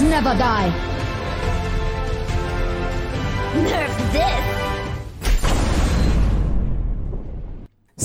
Never die. Nerf this!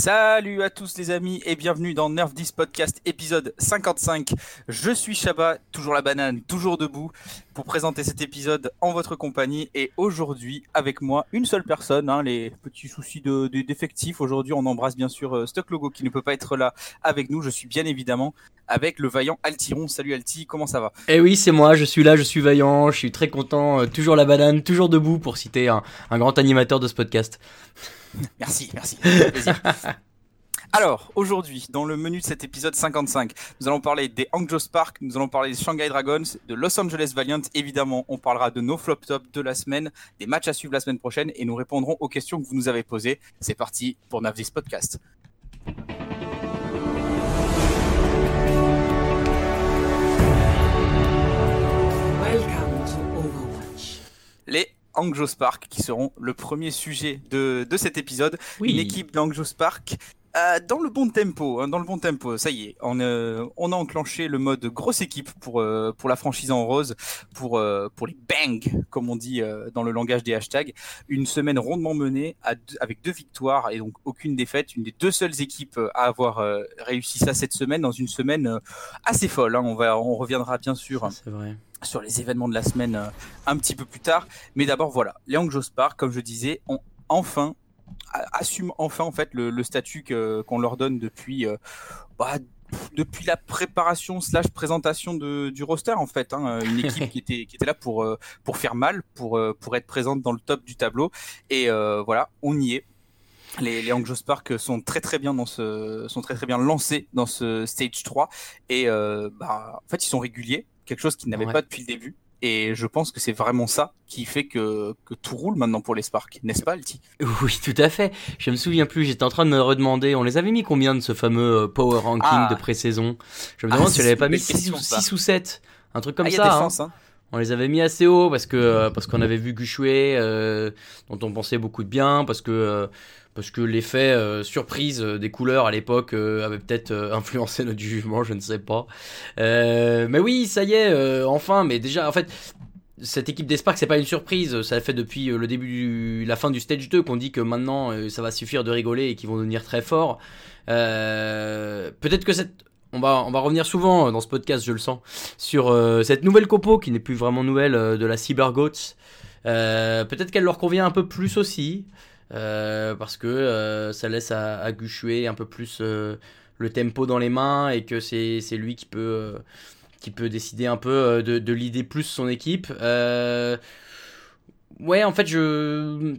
Salut à tous les amis et bienvenue dans Nerf 10 Podcast épisode 55. Je suis Shaba, toujours la banane, toujours debout pour présenter cet épisode en votre compagnie et aujourd'hui avec moi une seule personne, hein, les petits soucis de, de- d'effectifs. Aujourd'hui on embrasse bien sûr euh, Stock Logo qui ne peut pas être là avec nous. Je suis bien évidemment avec le vaillant Altiron. Salut Alti, comment ça va? Eh oui, c'est moi, je suis là, je suis vaillant, je suis très content, euh, toujours la banane, toujours debout pour citer un, un grand animateur de ce podcast. Merci, merci. Alors, aujourd'hui, dans le menu de cet épisode 55, nous allons parler des Hangzhou Spark, nous allons parler des Shanghai Dragons, de Los Angeles Valiant, évidemment, on parlera de nos flop top de la semaine, des matchs à suivre la semaine prochaine et nous répondrons aux questions que vous nous avez posées. C'est parti pour Navdis Podcast. Welcome to Overwatch. Les Hangzhou Spark qui seront le premier sujet de, de cet épisode. Oui. une équipe d'Angjo Spark euh, dans le bon tempo, hein, dans le bon tempo. Ça y est, on, euh, on a enclenché le mode grosse équipe pour euh, pour la franchise en rose, pour euh, pour les bang comme on dit dans le langage des hashtags. Une semaine rondement menée à deux- avec deux victoires et donc aucune défaite. Une des deux seules équipes à avoir réussi ça cette semaine dans une semaine assez folle. hein. On va on reviendra bien sûr C'est vrai. Sur les événements de la semaine euh, un petit peu plus tard. Mais d'abord, voilà, les Spark, comme je disais, ont enfin a- assument enfin en fait le, le statut qu'on leur donne depuis euh, bah, depuis la préparation slash présentation de, du roster en fait hein, une équipe qui était qui était là pour euh, pour faire mal pour pour être présente dans le top du tableau. Et euh, voilà on y est. Les, les Spark sont très très bien dans ce sont très très bien lancés dans ce stage 3 et euh, bah, en fait ils sont réguliers quelque chose qu'ils n'avaient Ouais. pas depuis le début et je pense que c'est vraiment ça qui fait que, que tout roule maintenant pour les Spark, n'est-ce pas, Alti? Oui, tout à fait. Je me souviens plus, j'étais en train de me redemander, on les avait mis combien de ce fameux euh, power ranking Ah. de pré-saison? Je me Ah, demande si on l'avait pas mis belle question, 6 ça. ou 7, un truc comme Ah, ça. hein. hein. On les avait mis assez haut parce que euh, parce qu'on avait vu Gushue, euh, dont on pensait beaucoup de bien, parce que euh, parce que l'effet euh, surprise euh, des couleurs à l'époque euh, avait peut-être influencé notre jugement, je ne sais pas. Mais oui, ça y est, enfin. Mais déjà, en fait, cette équipe des Sparks, c'est pas une surprise. Ça fait depuis le début, la fin du stage 2 qu'on dit que maintenant ça va suffire de rigoler et qu'ils vont devenir très forts. Peut-être que cette on va, on va revenir souvent dans ce podcast, je le sens, sur cette nouvelle compo qui n'est plus vraiment nouvelle de la Cyber Goats. Peut-être qu'elle leur convient un peu plus aussi, euh, parce que euh, ça laisse à, à un peu plus euh, le tempo dans les mains et que c'est lui qui peut, qui peut décider un peu de, de l'idée plus son équipe. Ouais, en fait,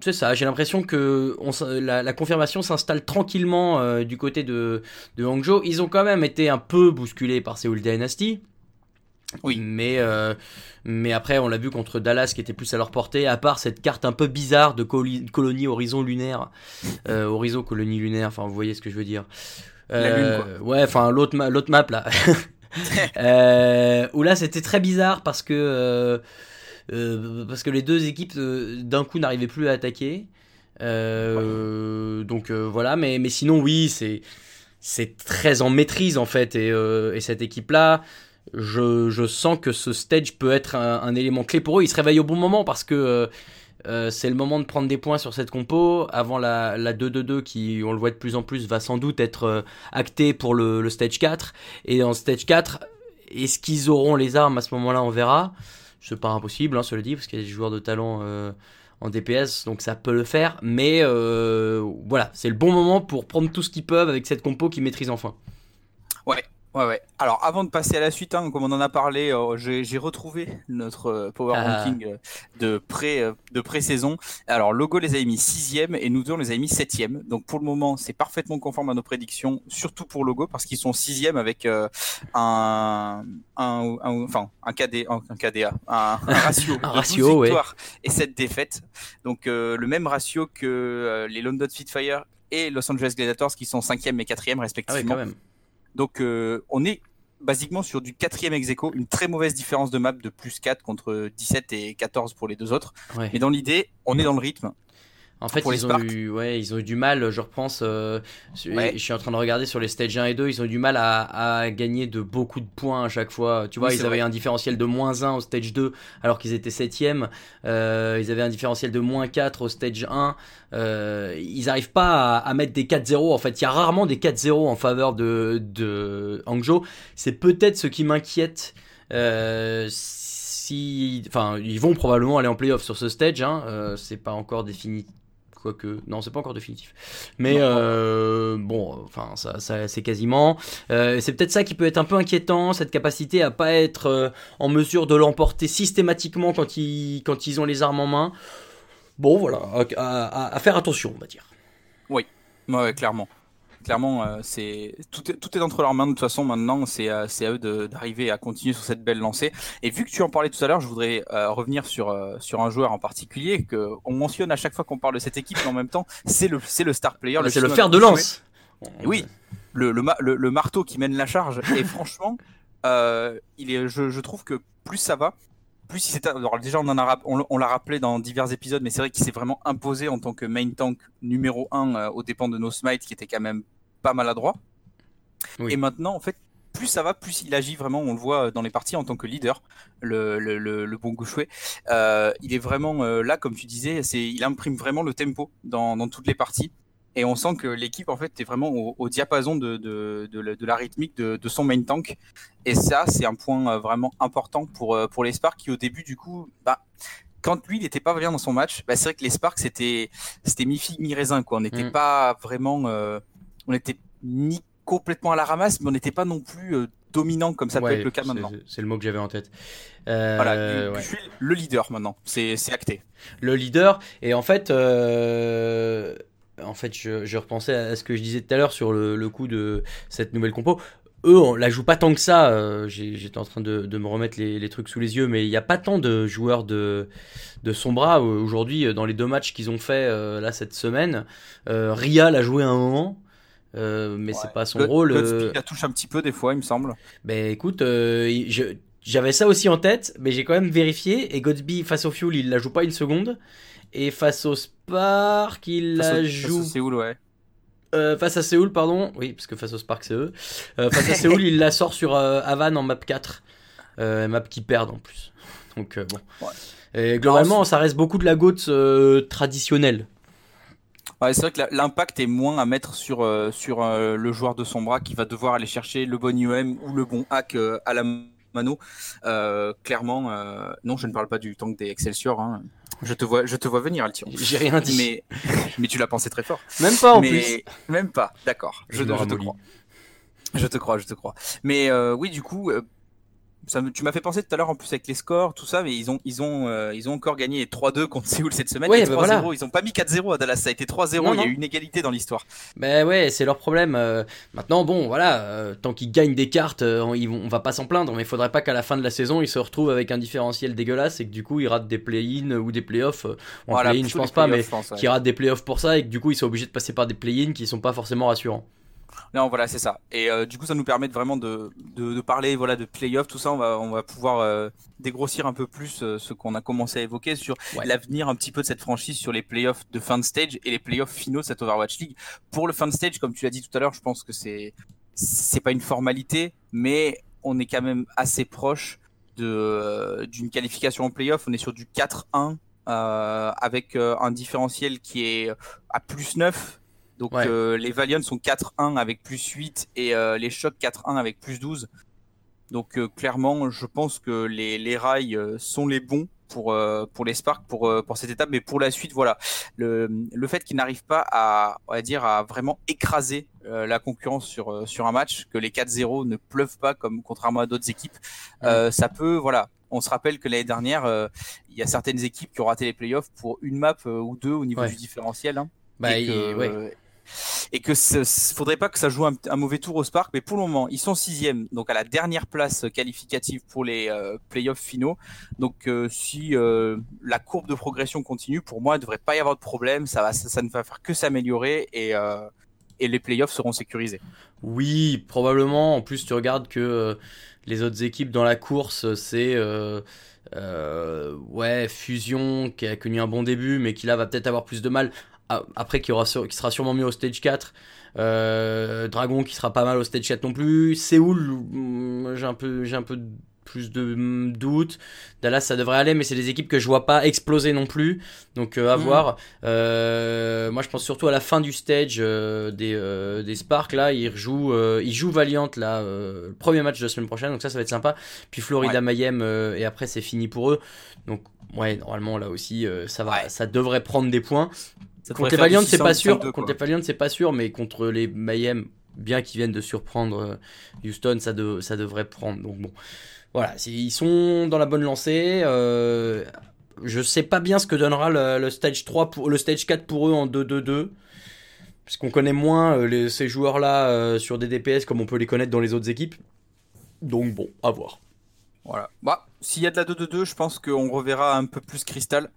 c'est ça. J'ai l'impression que la, confirmation s'installe tranquillement du côté de, de Hangzhou. Ils ont quand même été un peu bousculés par Seoul Dynasty. Oui. Mais, euh, mais après, on l'a vu contre Dallas qui était plus à leur portée, à part cette carte un peu bizarre de colonie horizon lunaire. Euh, horizon colonie lunaire, enfin, vous voyez ce que je veux dire. La lune, Euh, Ouais, enfin, l'autre ma- l'autre map là. où là, c'était très bizarre parce que. parce que les deux équipes d'un coup n'arrivaient plus à attaquer. Donc voilà, mais, mais sinon oui, c'est c'est très en maîtrise en fait. Et, euh, et cette équipe-là, je, sens que ce stage peut être un, élément clé pour eux. Ils se réveillent au bon moment parce que euh, euh, c'est le moment de prendre des points sur cette compo avant la, la 2-2-2 qui, on le voit de plus en plus, va sans doute être euh, actée pour le, stage 4. Et en stage 4, est-ce qu'ils auront les armes à ce moment-là? On verra. C'est pas impossible, hein, cela dit, parce qu'il y a des joueurs de talent en DPS, donc ça peut le faire. Mais voilà, c'est le bon moment pour prendre tout ce qu'ils peuvent avec cette compo qu'ils maîtrisent enfin. Ouais, ouais. Alors, avant de passer à la suite, hein, comme on en a parlé, euh, j'ai retrouvé notre euh, power Ah. ranking euh, de pré euh, de pré-saison. Alors, Logo les a mis sixième et nous deux on les a mis septième. Donc, pour le moment, c'est parfaitement conforme à nos prédictions, surtout pour Logo parce qu'ils sont sixième avec un, un, un- enfin un KD, un, un KDA, un, ratio, Un de 12 ratio, ouais. victoires et 7 défaites. Donc, le même ratio que les London Spitfire et Los Angeles Gladiators qui sont cinquième et quatrième Ah respectivement. quand même. Donc euh, on est basiquement sur du quatrième ex aequo, une très mauvaise différence de map de plus 4 contre 17 et 14 pour les deux autres. Ouais. Mais dans l'idée, on est dans le rythme. En fait, Pour les ils ont, eu, ouais, ils ont eu du mal, je repense. euh, Ouais. Je suis en train de regarder sur les stages 1 et 2, ils ont eu du mal à, à gagner de beaucoup de points à chaque fois. Tu vois, Oui, ils avaient vrai. un différentiel de moins 1 au stage 2 alors qu'ils étaient 7ème. Euh, ils avaient un différentiel de moins 4 au stage 1. Euh, ils n'arrivent pas à, à mettre des 4-0. En fait, il y a rarement des 4-0 en faveur de, de Hangzhou. C'est peut-être ce qui m'inquiète. Euh, si, enfin, ils vont probablement aller en playoff sur ce stage. Hein. Euh, c'est pas encore défini. Quoique, non, c'est pas encore définitif. Mais euh, bon, enfin, ça, ça c'est quasiment. Euh, c'est peut-être ça qui peut être un peu inquiétant, cette capacité à pas être euh, en mesure de l'emporter systématiquement quand ils, quand ils ont les armes en main. Bon, voilà, à, à- à faire attention, on va dire. Ouais, clairement. Clairement, euh, c'est tout est, tout est entre leurs mains de toute façon maintenant. C'est euh, à eux d'arriver à continuer sur cette belle lancée. Et vu que tu en parlais tout à l'heure, je voudrais euh, revenir sur euh, sur un joueur en particulier que on mentionne à chaque fois qu'on parle de cette équipe, mais en même temps, c'est le c'est le star player. Ah, c'est le fer de lance. Oui, le, le, le, le marteau qui mène la charge. Et franchement, euh, il est, je, je trouve que plus ça va, plus il s'est. Alors déjà, on en a, on, l'a- on l'a rappelé dans divers épisodes, mais c'est vrai qu'il s'est vraiment imposé en tant que main tank numéro 1 aux dépens de No Smite, qui était quand même pas maladroit. Oui. Et maintenant, en fait, plus ça va, plus il agit vraiment. On le voit dans les parties en tant que leader, le, le, le, le bon Gouchoué. Euh, il est vraiment euh, là, comme tu disais, c'est, il imprime vraiment le tempo dans, dans toutes les parties. Et on sent que l'équipe en fait est vraiment au, au diapason de, de, de, la- de la rythmique de, son main tank. Et ça, c'est un point euh, vraiment important pour, euh, pour les Sparks qui au début du coup, bah, quand lui il n'était pas bien dans son match, bah, c'est vrai que les Sparks c'était c'était mi figue mi raisin quoi. On n'était Mm. pas vraiment, euh, on était ni complètement à la ramasse, mais on n'était pas non plus euh, dominant comme ça peut être le cas maintenant. C'est le mot que j'avais en tête. Euh, Voilà, ouais. je suis le leader maintenant. C'est acté. le leader. Et en fait, euh, en fait, je, je repensais à ce que je disais tout à l'heure sur le, le coup de cette nouvelle compo. Eux, on la joue pas tant que ça. euh, J'étais en train de, de me remettre les, les trucs sous les yeux, mais il n'y a pas tant de joueurs de, de Sombra euh, aujourd'hui euh, dans les deux matchs qu'ils ont fait euh, là cette semaine. Euh, Ria l'a joué à un moment. Euh, mais c'est pas son rôle. Godspeed euh, la touche un petit peu des fois, il me semble. ben écoute, euh, je- j'avais ça aussi en tête, mais j'ai quand même vérifié. Et Godsby face au Fuel, il la joue pas une seconde. Et face au Spark, il Face au- la face joue. au Séoul, ouais. euh, face à Séoul, pardon. Oui, parce que face au Spark, c'est eux. Euh, face à Séoul, il la sort sur euh, Havan en map 4. Euh, map qui perdent en plus. Donc bon. Ouais. Et globalement, ça reste beaucoup de la GOAT traditionnelle. Ouais, c'est vrai que l'impact est moins à mettre sur, euh, sur euh, le joueur de son bras qui va devoir aller chercher le bon UM ou le bon hack euh, à la mano. Euh, clairement, euh, non, je ne parle pas du tank des Excelsior. hein. Je te vois, je te vois venir, Altion. J'ai rien dit. Mais, mais tu l'as pensé très fort. Même pas en mais plus. même pas, d'accord. Je, Je te crois. Je te crois, je te crois. Mais euh, oui, du coup, euh, ça me- tu m'as fait penser tout à l'heure en plus avec les scores, tout ça, mais ils ont, ils ont, euh, ils ont encore gagné 3-2 contre Séoul cette semaine. Ouais, et 3-0. bah voilà. Ils ont pas mis 4-0 à Dallas, ça a été 3-0. Non, Il y a eu une égalité dans l'histoire. Ben ouais, c'est leur problème. euh. maintenant, bon, voilà, euh, tant qu'ils gagnent des cartes, on, ils vont- on va pas s'en plaindre, mais il faudrait pas qu'à la fin de la saison, ils se retrouvent avec un différentiel dégueulasse et que du coup, ils ratent des play-in ou des play-offs. Voilà, play-in, je pense pas, mais je pense, ouais. qui ratent des play-offs pour ça et que du coup, ils sont obligés de passer par des play-in qui sont pas forcément rassurants. Non, voilà, c'est ça. Et euh, du coup, ça nous permet de vraiment de, de, de parler voilà, de playoff, tout ça. On va, on va pouvoir euh, dégrossir un peu plus euh, ce qu'on a commencé à évoquer sur Ouais. l'avenir un petit peu de cette franchise sur les playoffs de fin de stage et les playoffs finaux de cette Overwatch League. Pour le fin de stage, comme tu l'as dit tout à l'heure, je pense que c'est c'est pas une formalité, mais on est quand même assez proche de euh, d'une qualification en playoff. On est sur du 4-1 euh, avec euh, un différentiel qui est à plus 9. Donc Ouais. euh, les Valiants sont 4-1 avec plus 8 et euh, les Chocs 4-1 avec plus 12. Donc euh, clairement, je pense que les, les rails euh, sont les bons pour euh, pour les Sparks pour euh, pour cette étape, mais pour la suite, voilà, le le fait qu'ils n'arrivent pas à on va dire à vraiment écraser euh, la concurrence sur euh, sur un match, que les 4-0 ne pleuvent pas comme contrairement à d'autres équipes, euh, ça peut voilà. On se rappelle que l'année dernière, euh, il y a certaines équipes qui ont raté les playoffs pour une map euh, ou deux au niveau Ouais. du différentiel. hein Bah, et il- que, ouais. Et que ce- faudrait pas que ça joue un, mauvais tour au Spark, mais pour le moment ils sont sixième, donc à la dernière place qualificative pour les euh, playoffs finaux. Donc euh, si euh, la courbe de progression continue, pour moi il devrait pas y avoir de problème, ça va, ça, ne va faire que s'améliorer et les playoffs seront sécurisés. Oui, probablement. En plus, tu regardes que les autres équipes dans la course, c'est ouais, Fusion qui a connu un bon début, mais qui là va peut-être avoir plus de mal. Après, qui, aura, sur- qui sera sûrement mieux au stage 4. Euh, Dragon qui sera pas mal au stage 4 non plus. Séoul, mm, j'ai un peu, j'ai un peu plus de mm, doutes. Dallas, ça devrait aller, mais c'est des équipes que je vois pas exploser non plus. Donc euh, à Mhm. voir. Euh, moi, je pense surtout à la fin du stage euh, des, des Sparks. Là, ils rejouent, euh, ils jouent Valiant là, le premier match de la semaine prochaine. Donc ça, ça va être sympa. Puis Florida Mayhem et après c'est fini pour eux. Donc ouais, normalement là aussi, ça va, Ouais. ça devrait prendre des points. Contre les Valiant, c'est pas 600, sûr. 5-2, Contre les Valiant, c'est pas sûr, mais contre les Mayhem, bien qu'ils viennent de surprendre euh, Houston, ça, de- ça devrait prendre. Donc bon, voilà, ils sont dans la bonne lancée. euh, je sais pas bien ce que donnera le, le stage 3 pour le stage 4 pour eux en 2-2-2. Parce qu'on connaît moins euh, les- ces joueurs-là euh, sur des DPS comme on peut les connaître dans les autres équipes. Donc bon, à voir. Voilà. Bah, s'il y a de la 2-2-2, je pense qu'on reverra un peu plus Crystal,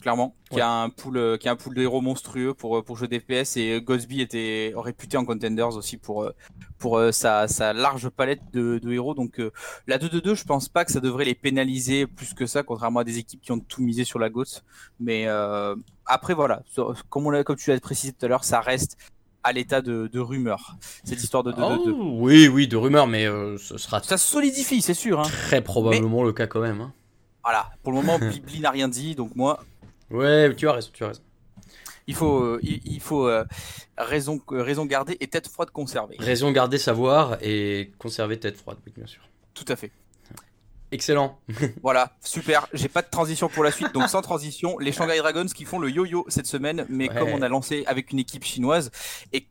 clairement, qui Ouais. a un pool, euh, qui a un pool de héros monstrueux pour euh, pour jouer DPS et Gosby était réputé en contenders aussi pour euh, pour euh, sa, sa large palette de, de héros. Donc euh, la 2-2-2, je pense pas que ça devrait les pénaliser plus que ça, contrairement à des équipes qui ont tout misé sur la GOAT. Mais euh, après voilà, comme on comme tu l'as précisé tout à l'heure, ça reste à l'état de, de rumeur. Cette histoire de 2-2-2. Oh, oui, oui, de rumeurs, mais euh, ce sera Ça se solidifie, c'est sûr. Hein. très probablement le cas quand même. hein. Voilà. Pour le moment, Bibli n'a rien dit, donc moi, Ouais, tu as raison, tu as raison. Il faut, euh, il, faut euh, raison, euh, raison garder et tête froide conservée. Raison garder savoir et conserver tête froide, oui, bien sûr. Tout à fait. Excellent. Voilà, super. J'ai pas de transition pour la suite, donc sans transition, les Shanghai Dragons qui font le yo-yo cette semaine, mais Ouais. comme on a lancé avec une équipe chinoise et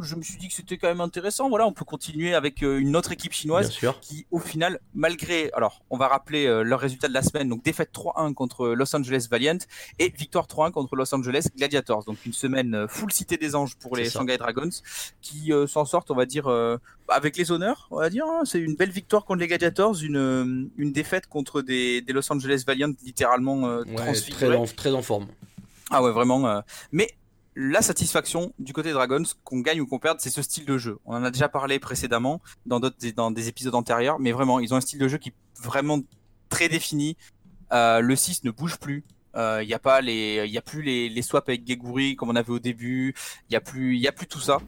je me suis dit que c'était quand même intéressant. Voilà, on peut continuer avec euh, une autre équipe chinoise sûr. qui, au final, malgré, alors, on va rappeler euh, leurs résultats de la semaine, donc défaite 3-1 contre Los Angeles Valiant et victoire 3-1 contre Los Angeles Gladiators. Donc une semaine euh, full cité des anges pour les. Shanghai Dragons qui euh, s'en sortent, on va dire, euh, avec les honneurs, on va dire. hein. C'est une belle victoire contre les Gladiators, une, euh, une défaite contre des, des Los Angeles Valiant littéralement euh, Ouais, très, en, très en forme. Ah ouais, vraiment. euh, Mais la satisfaction du côté Dragons, qu'on gagne ou qu'on perde, c'est ce style de jeu. On en a déjà parlé précédemment dans d'autres dans des épisodes antérieurs, mais vraiment, ils ont un style de jeu qui est vraiment très défini. Euh, le 6 ne bouge plus. Il n'y a pas les, y a plus les, les swaps avec Geguri comme on avait au début. Il y a plus, il y a plus tout ça.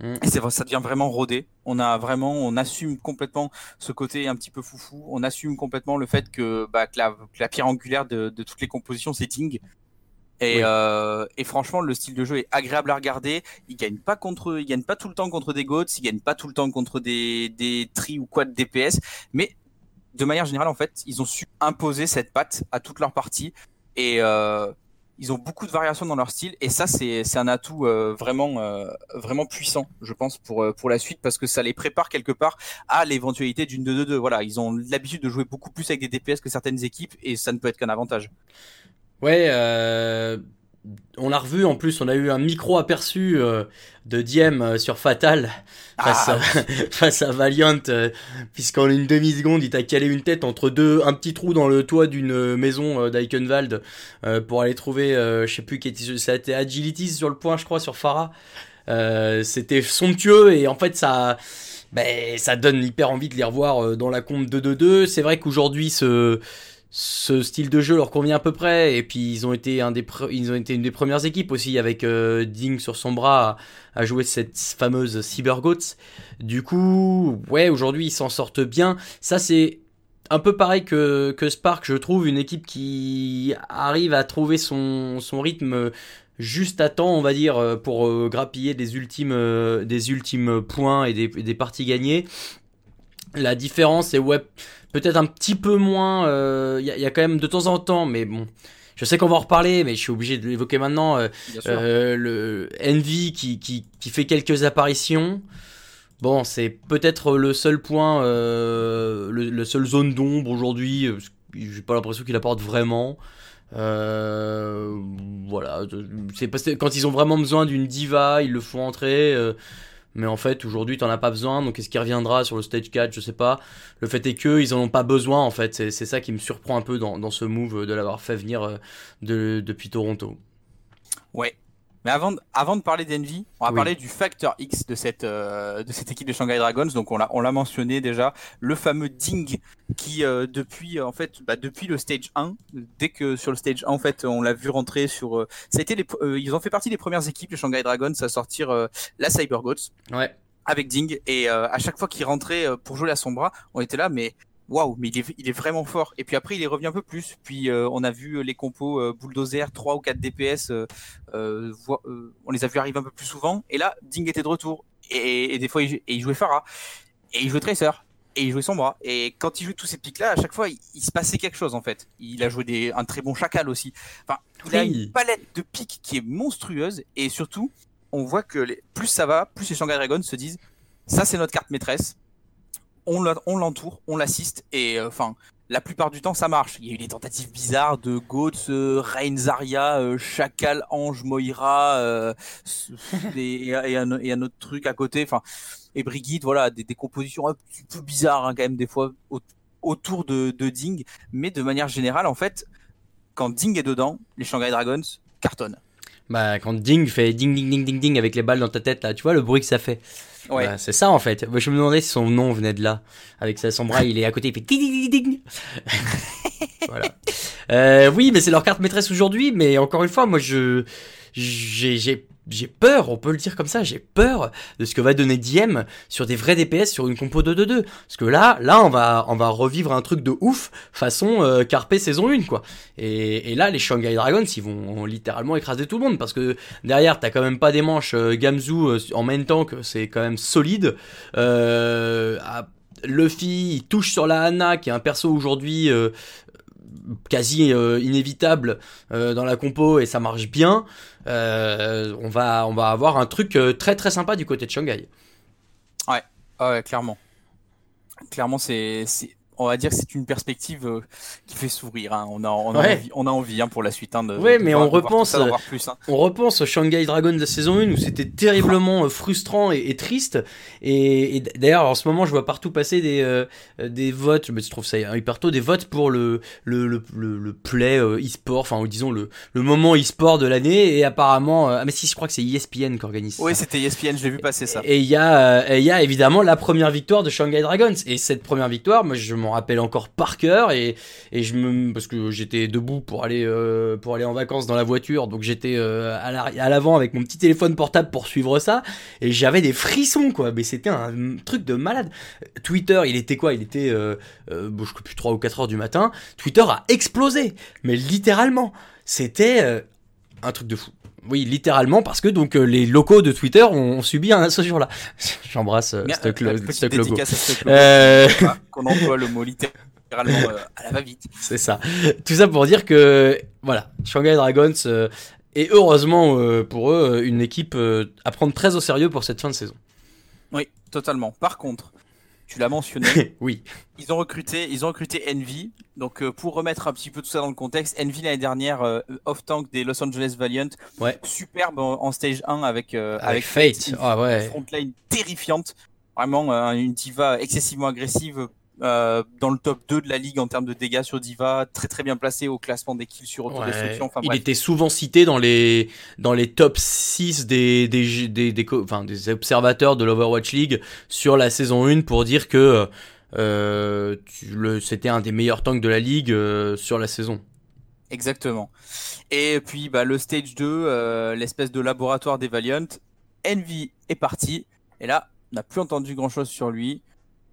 Mm. Et c'est ça devient vraiment rodé. On a vraiment, on assume complètement ce côté un petit peu foufou. On assume complètement le fait que, bah, que, la, que la pierre angulaire de, de toutes les compositions, c'est Ting. Et, Oui. euh, et franchement, le style de jeu est agréable à regarder. Ils gagnent pas contre, ils gagnent pas tout le temps contre des goats, ils gagnent pas tout le temps contre des des tri ou quad DPS, mais de manière générale, en fait, ils ont su imposer cette patte à toutes leurs parties et euh, ils ont beaucoup de variations dans leur style et ça c'est c'est un atout euh, vraiment euh, vraiment puissant, je pense pour euh, pour la suite parce que ça les prépare quelque part à l'éventualité d'une 2-2-2. Voilà, ils ont l'habitude de jouer beaucoup plus avec des DPS que certaines équipes et ça ne peut être qu'un avantage. Ouais, euh, on l'a revu en plus, on a eu un micro aperçu euh, de Diem euh, sur Fatal face, Ah, à, face à Valiant, euh, puisqu'en une demi-seconde, il t'a calé une tête entre deux, un petit trou dans le toit d'une euh, maison euh, d'Eichenwald euh, pour aller trouver, euh, je sais plus qui était, ça a été Agilities sur le point, je crois, sur Farah. Euh, C'était somptueux et en fait, ça. Ben, ça donne hyper envie de les revoir dans la compte 2-2-2. C'est vrai qu'aujourd'hui, ce, ce style de jeu leur convient à peu près. Et puis ils ont été un des ils ont été une des premières équipes aussi avec euh, Ding sur son bras à, jouer cette fameuse Cyber Goats. Du coup, ouais, aujourd'hui ils s'en sortent bien. Ça c'est un peu pareil que, que Spark, je trouve, une équipe qui arrive à trouver son, son rythme juste à temps, on va dire, euh, pour euh, grappiller des ultimes, euh, des ultimes points et des, des parties gagnées. La différence est ouais, peut-être un petit peu moins. Il y, a- y a quand même de temps en temps, mais bon. Je sais qu'on va en reparler, mais je suis obligé de l'évoquer maintenant. euh, euh, le Envy qui, qui, qui fait quelques apparitions. Bon, c'est peut-être le seul point, euh, le, le seul zone d'ombre aujourd'hui. euh, J'ai pas l'impression qu'il apporte vraiment. Euh, voilà, c'est parce que quand ils ont vraiment besoin d'une diva, ils le font entrer. Mais en fait, aujourd'hui, t'en as pas besoin. Donc, est-ce qu'il reviendra sur le stage 4 Je sais pas. Le fait est que ils en ont pas besoin. En fait, c'est ça qui me surprend un peu dans, ce move de l'avoir fait venir euh, de, depuis Toronto. Ouais. Mais avant, de- avant de parler d'Envy, on va Oui. parler du facteur X de cette, euh, de cette équipe de Shanghai Dragons. Donc on l'a, on l'a mentionné déjà, le fameux Ding qui euh, depuis euh, en fait bah, depuis le stage 1, dès que sur le stage 1 en fait on l'a vu rentrer sur, euh, ça a été les, euh, ils ont fait partie des premières équipes les Shanghai Dragons à sortir euh, la Cyber Goats Ouais. avec Ding et euh, à chaque fois qu'il rentrait euh, pour jouer à son bras, on était là mais waouh mais il est, il est vraiment fort. Et puis après il est revenu un peu plus. Puis euh, on a vu euh, les compos euh, bulldozer 3 ou 4 DPS euh, on les a vu arriver un peu plus souvent. Et là Ding était de retour. Et, et des fois il, jou- et il jouait Farah. Et il jouait Tracer. Et il jouait son bras et quand il jouait tous ces pics là à chaque fois il, il se passait quelque chose en fait. Il a joué des, un très bon chacal aussi. Enfin il a une palette de pics qui est monstrueuse. Et surtout on voit que les- plus ça va plus les Shanghai Dragons se disent ça c'est notre carte maîtresse on l'entoure, on l'assiste et euh, enfin la plupart du temps ça marche. Il y a eu des tentatives bizarres de Goats, euh, euh, Chacal, Ange, Moira euh, et, un, autre truc à côté. Enfin et Brigitte, voilà des, compositions un petit peu bizarres hein, quand même des fois au- autour de, de Ding, mais de manière générale en fait quand Ding est dedans, les Shanghai Dragons cartonnent. Bah, quand Ding fait ding ding ding ding ding avec les balles dans ta tête, là, tu vois le bruit que ça fait. Ouais. Bah, c'est ça en fait. Moi, Je me demandais si son nom venait de là. Avec sa- son bras, il est à côté, il fait ding ding ding ding. voilà. Euh, oui, mais c'est leur carte maîtresse aujourd'hui. Mais encore une fois, moi, je j'ai j'ai peur, on peut le dire comme ça, j'ai peur de ce que va donner Diem sur des vrais DPS sur une compo 2-2-2. Parce que là, là, on va, on va revivre un truc de ouf façon euh, Carpe saison 1, quoi. Et, là, les Shanghai Dragons, ils vont littéralement écraser tout le monde parce que derrière, t'as quand même pas des manches euh, Gamzu euh, en temps que c'est quand même solide. Euh, Luffy, il touche sur la Hana, qui est un perso aujourd'hui euh, quasi euh, inévitable euh, dans la compo et ça marche bien. Euh, on va, on va avoir un truc très très sympa du côté de Shanghai. Ah ouais, clairement. Clairement, c'est, on va dire que c'est une perspective euh, qui fait sourire. hein. On a, on a Ouais. envie, on a envie hein, pour la suite. Hein, de, Ouais, de mais voir- on repense, ça, plus. hein. On repense au Shanghai Dragon de la saison 1 où c'était terriblement euh, frustrant et, et triste. Et, et d'ailleurs, en ce moment, je vois partout passer des, euh, des votes, mais je trouve ça hyper tôt, des votes pour le, le, le, le, le play euh, e-sport, enfin, ou disons le, le moment e-sport de l'année. Et apparemment, euh, ah, mais si, je crois que c'est ESPN qui organise Oui, c'était ESPN, je l'ai vu passer ça. Et il y a, euh, y a évidemment la première victoire de Shanghai Dragons. Et cette première victoire, moi, je m'en rappelle encore par cœur. Et, je me, parce que j'étais debout pour aller, euh, pour aller en vacances dans la voiture. Donc j'étais euh, à l'avant avec mon petit téléphone portable pour suivre ça. Et j'avais des frissons, quoi. Mais c'était un truc de malade. Twitter, il était quoi? Il était, euh, je sais plus, 3 ou 4 heures du matin. Twitter a explosé. Mais littéralement. C'était un truc de fou. Oui, littéralement, parce que donc euh, les locaux de Twitter ont, subi un ce jour-là. J'embrasse euh, ce euh, logo. Euh, Qu'on emploie le mot littéralement euh, à la va-vite. c'est ça. Tout ça pour dire que voilà, Shanghai Dragons est heureusement pour eux une équipe à prendre très au sérieux pour cette fin de saison. Oui, totalement. Par contre, tu l'as mentionné, oui. ils ont recruté, ils ont recruté Envy. Donc euh, pour remettre un petit peu tout ça dans le contexte, Envy l'année dernière euh, off tank des Los Angeles Valiant, Ouais. superbe en, en stage 1 avec euh, Avec Fate. une Ah ouais. frontline terrifiante, vraiment euh, une diva excessivement agressive. Euh, dans le top 2 de la ligue en termes de dégâts sur Diva, très très bien placé au classement des kills sur autodestruction. Ouais. Enfin, il était souvent cité dans les, dans les top 6 des, des, des, des, enfin, des observateurs de l'Overwatch League sur la saison 1 pour dire que euh, c'était un des meilleurs tanks de la ligue euh, sur la saison. Exactement. Et puis bah, le stage 2, euh, l'espèce de laboratoire des Valiant, Envy est parti. Et là, on n'a plus entendu grand chose sur lui.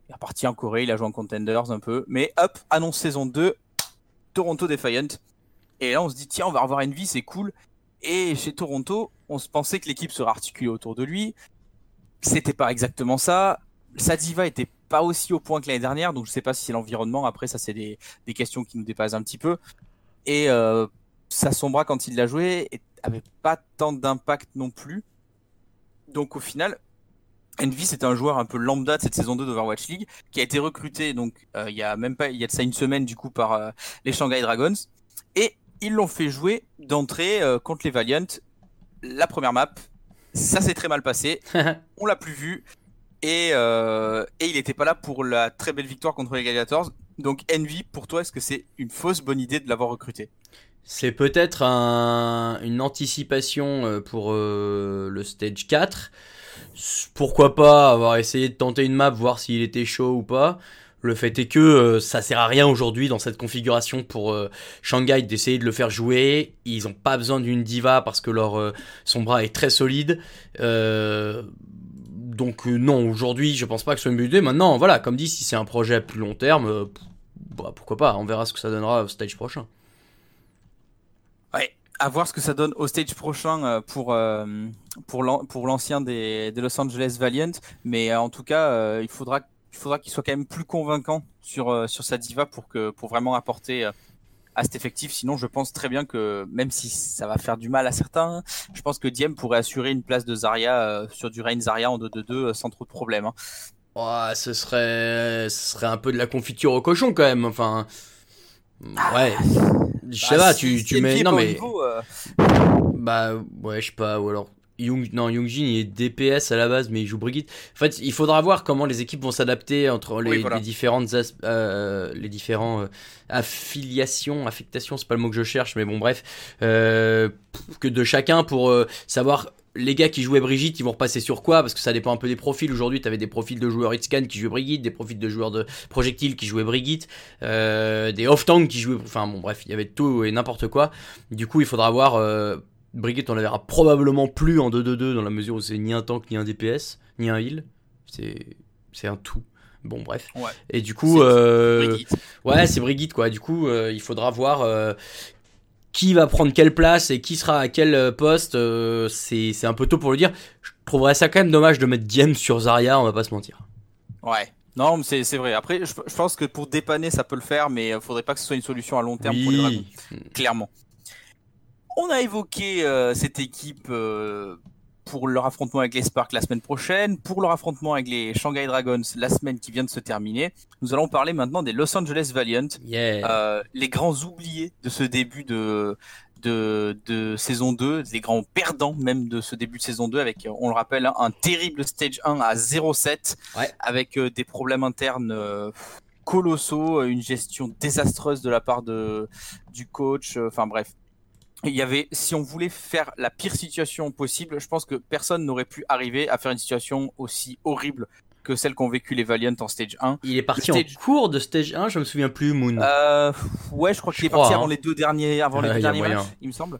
Il est reparti en Corée, il a joué en Contenders un peu. Mais hop, annonce saison 2, Toronto Defiant. Et là, on se dit, tiens, on va revoir Envy, c'est cool. Et chez Toronto, on se pensait que l'équipe serait articulée autour de lui. C'était pas exactement ça. Sa diva était pas aussi au point que l'année dernière, donc je sais pas si c'est l'environnement. Après, ça, c'est des, questions qui nous dépassent un petit peu. Et euh, sa sombra, quand il l'a joué, avait pas tant d'impact non plus. Donc au final, Envy c'était un joueur un peu lambda de cette saison 2 d'Overwatch League qui a été recruté donc euh, il y a même pas il y a de ça une semaine du coup par euh, les Shanghai Dragons. Et ils l'ont fait jouer d'entrée euh, contre les Valiant. La première map ça s'est très mal passé. On l'a plus vu. Et, euh, et il était pas là pour la très belle victoire contre les Gladiators. Donc Envy, pour toi, est-ce que c'est une fausse bonne idée de l'avoir recruté? C'est peut-être un- une anticipation euh, pour euh, le stage 4. Pourquoi pas avoir essayé de tenter une map, voir s'il était chaud ou pas. Le fait est que euh, ça sert à rien aujourd'hui dans cette configuration pour euh, Shanghai d'essayer de le faire jouer. Ils ont pas besoin d'une diva parce que leur euh, son bras est très solide. Donc non, aujourd'hui, je pense pas que ce soit une idée. Maintenant, voilà, comme dit, si c'est un projet plus long terme, bah, pourquoi pas. On verra ce que ça donnera au stage prochain. À voir ce que ça donne au stage prochain euh, pour, euh, pour l'an- pour l'ancien des, Los Angeles Valiant. Mais euh, en tout cas, il faudra, il faudra qu'il soit quand même plus convaincant sur, sur sa diva pour, que, pour vraiment apporter à cet effectif. Sinon, je pense très bien que même si ça va faire du mal à certains, je pense que Diem pourrait assurer une place de Zarya sur du Rain Zarya en 2-2-2 euh, sans trop de problèmes. hein. Ce serait, ce serait un peu de la confiture au cochon quand même. Enfin, ouais. Je sais Bah, pas, tu, tu mets. Non mais. niveau, euh, Bah ouais, je sais pas, ou alors Young, non, Youngjin il est DPS à la base, mais il joue Brigitte. En fait, il faudra voir comment les équipes vont s'adapter entre les, Oui, voilà. les différentes as- euh, les différents euh, affiliations, affectations, c'est pas le mot que je cherche, mais bon bref, que de chacun pour savoir les gars qui jouaient Brigitte, ils vont repasser sur quoi? Parce que ça dépend un peu des profils. Aujourd'hui, tu avais des profils de joueurs Hitscan qui jouaient Brigitte, des profils de joueurs de projectiles qui jouaient Brigitte, euh, des off-tank qui jouaient. Enfin bon, bref, il y avait tout et n'importe quoi. Du coup, il faudra voir. euh, Brigitte, on la verra probablement plus en 2-2-2 dans la mesure où c'est ni un tank, ni un DPS, ni un heal. C'est un tout. Bon, bref. Ouais. Et du coup, C'est- euh, Brigitte. ouais, c'est Brigitte quoi. Du coup, euh, il faudra voir euh, qui va prendre quelle place et qui sera à quel euh, poste. euh, c'est un peu tôt pour le dire. Je trouverais ça quand même dommage de mettre Diem sur Zarya, on va pas se mentir. Ouais. Non, mais c'est c'est vrai. Après, je, je pense que pour dépanner, ça peut le faire, mais il faudrait pas que ce soit une solution à long terme pour les Dragons, clairement. On a évoqué euh, cette équipe euh, pour leur affrontement avec les Sparks la semaine prochaine, pour leur affrontement avec les Shanghai Dragons la semaine qui vient de se terminer. Nous allons parler maintenant des Los Angeles Valiant, Yeah. euh, les grands oubliés de ce début de, de, de saison 2, les grands perdants même de ce début de saison 2 avec, on le rappelle, un terrible stage 1 à 0-7 Ouais. avec euh, des problèmes internes euh, colossaux, une gestion désastreuse de la part de, du coach, enfin bref. Il y avait, si on voulait faire la pire situation possible, je pense que personne n'aurait pu arriver à faire une situation aussi horrible que celle qu'ont vécu les Valiant en stage 1. il est parti en cours de stage 1, je me souviens plus, Moon. Euh, ouais, je crois qu'il est parti avant hein. les deux derniers, avant les deux derniers matchs, il me semble.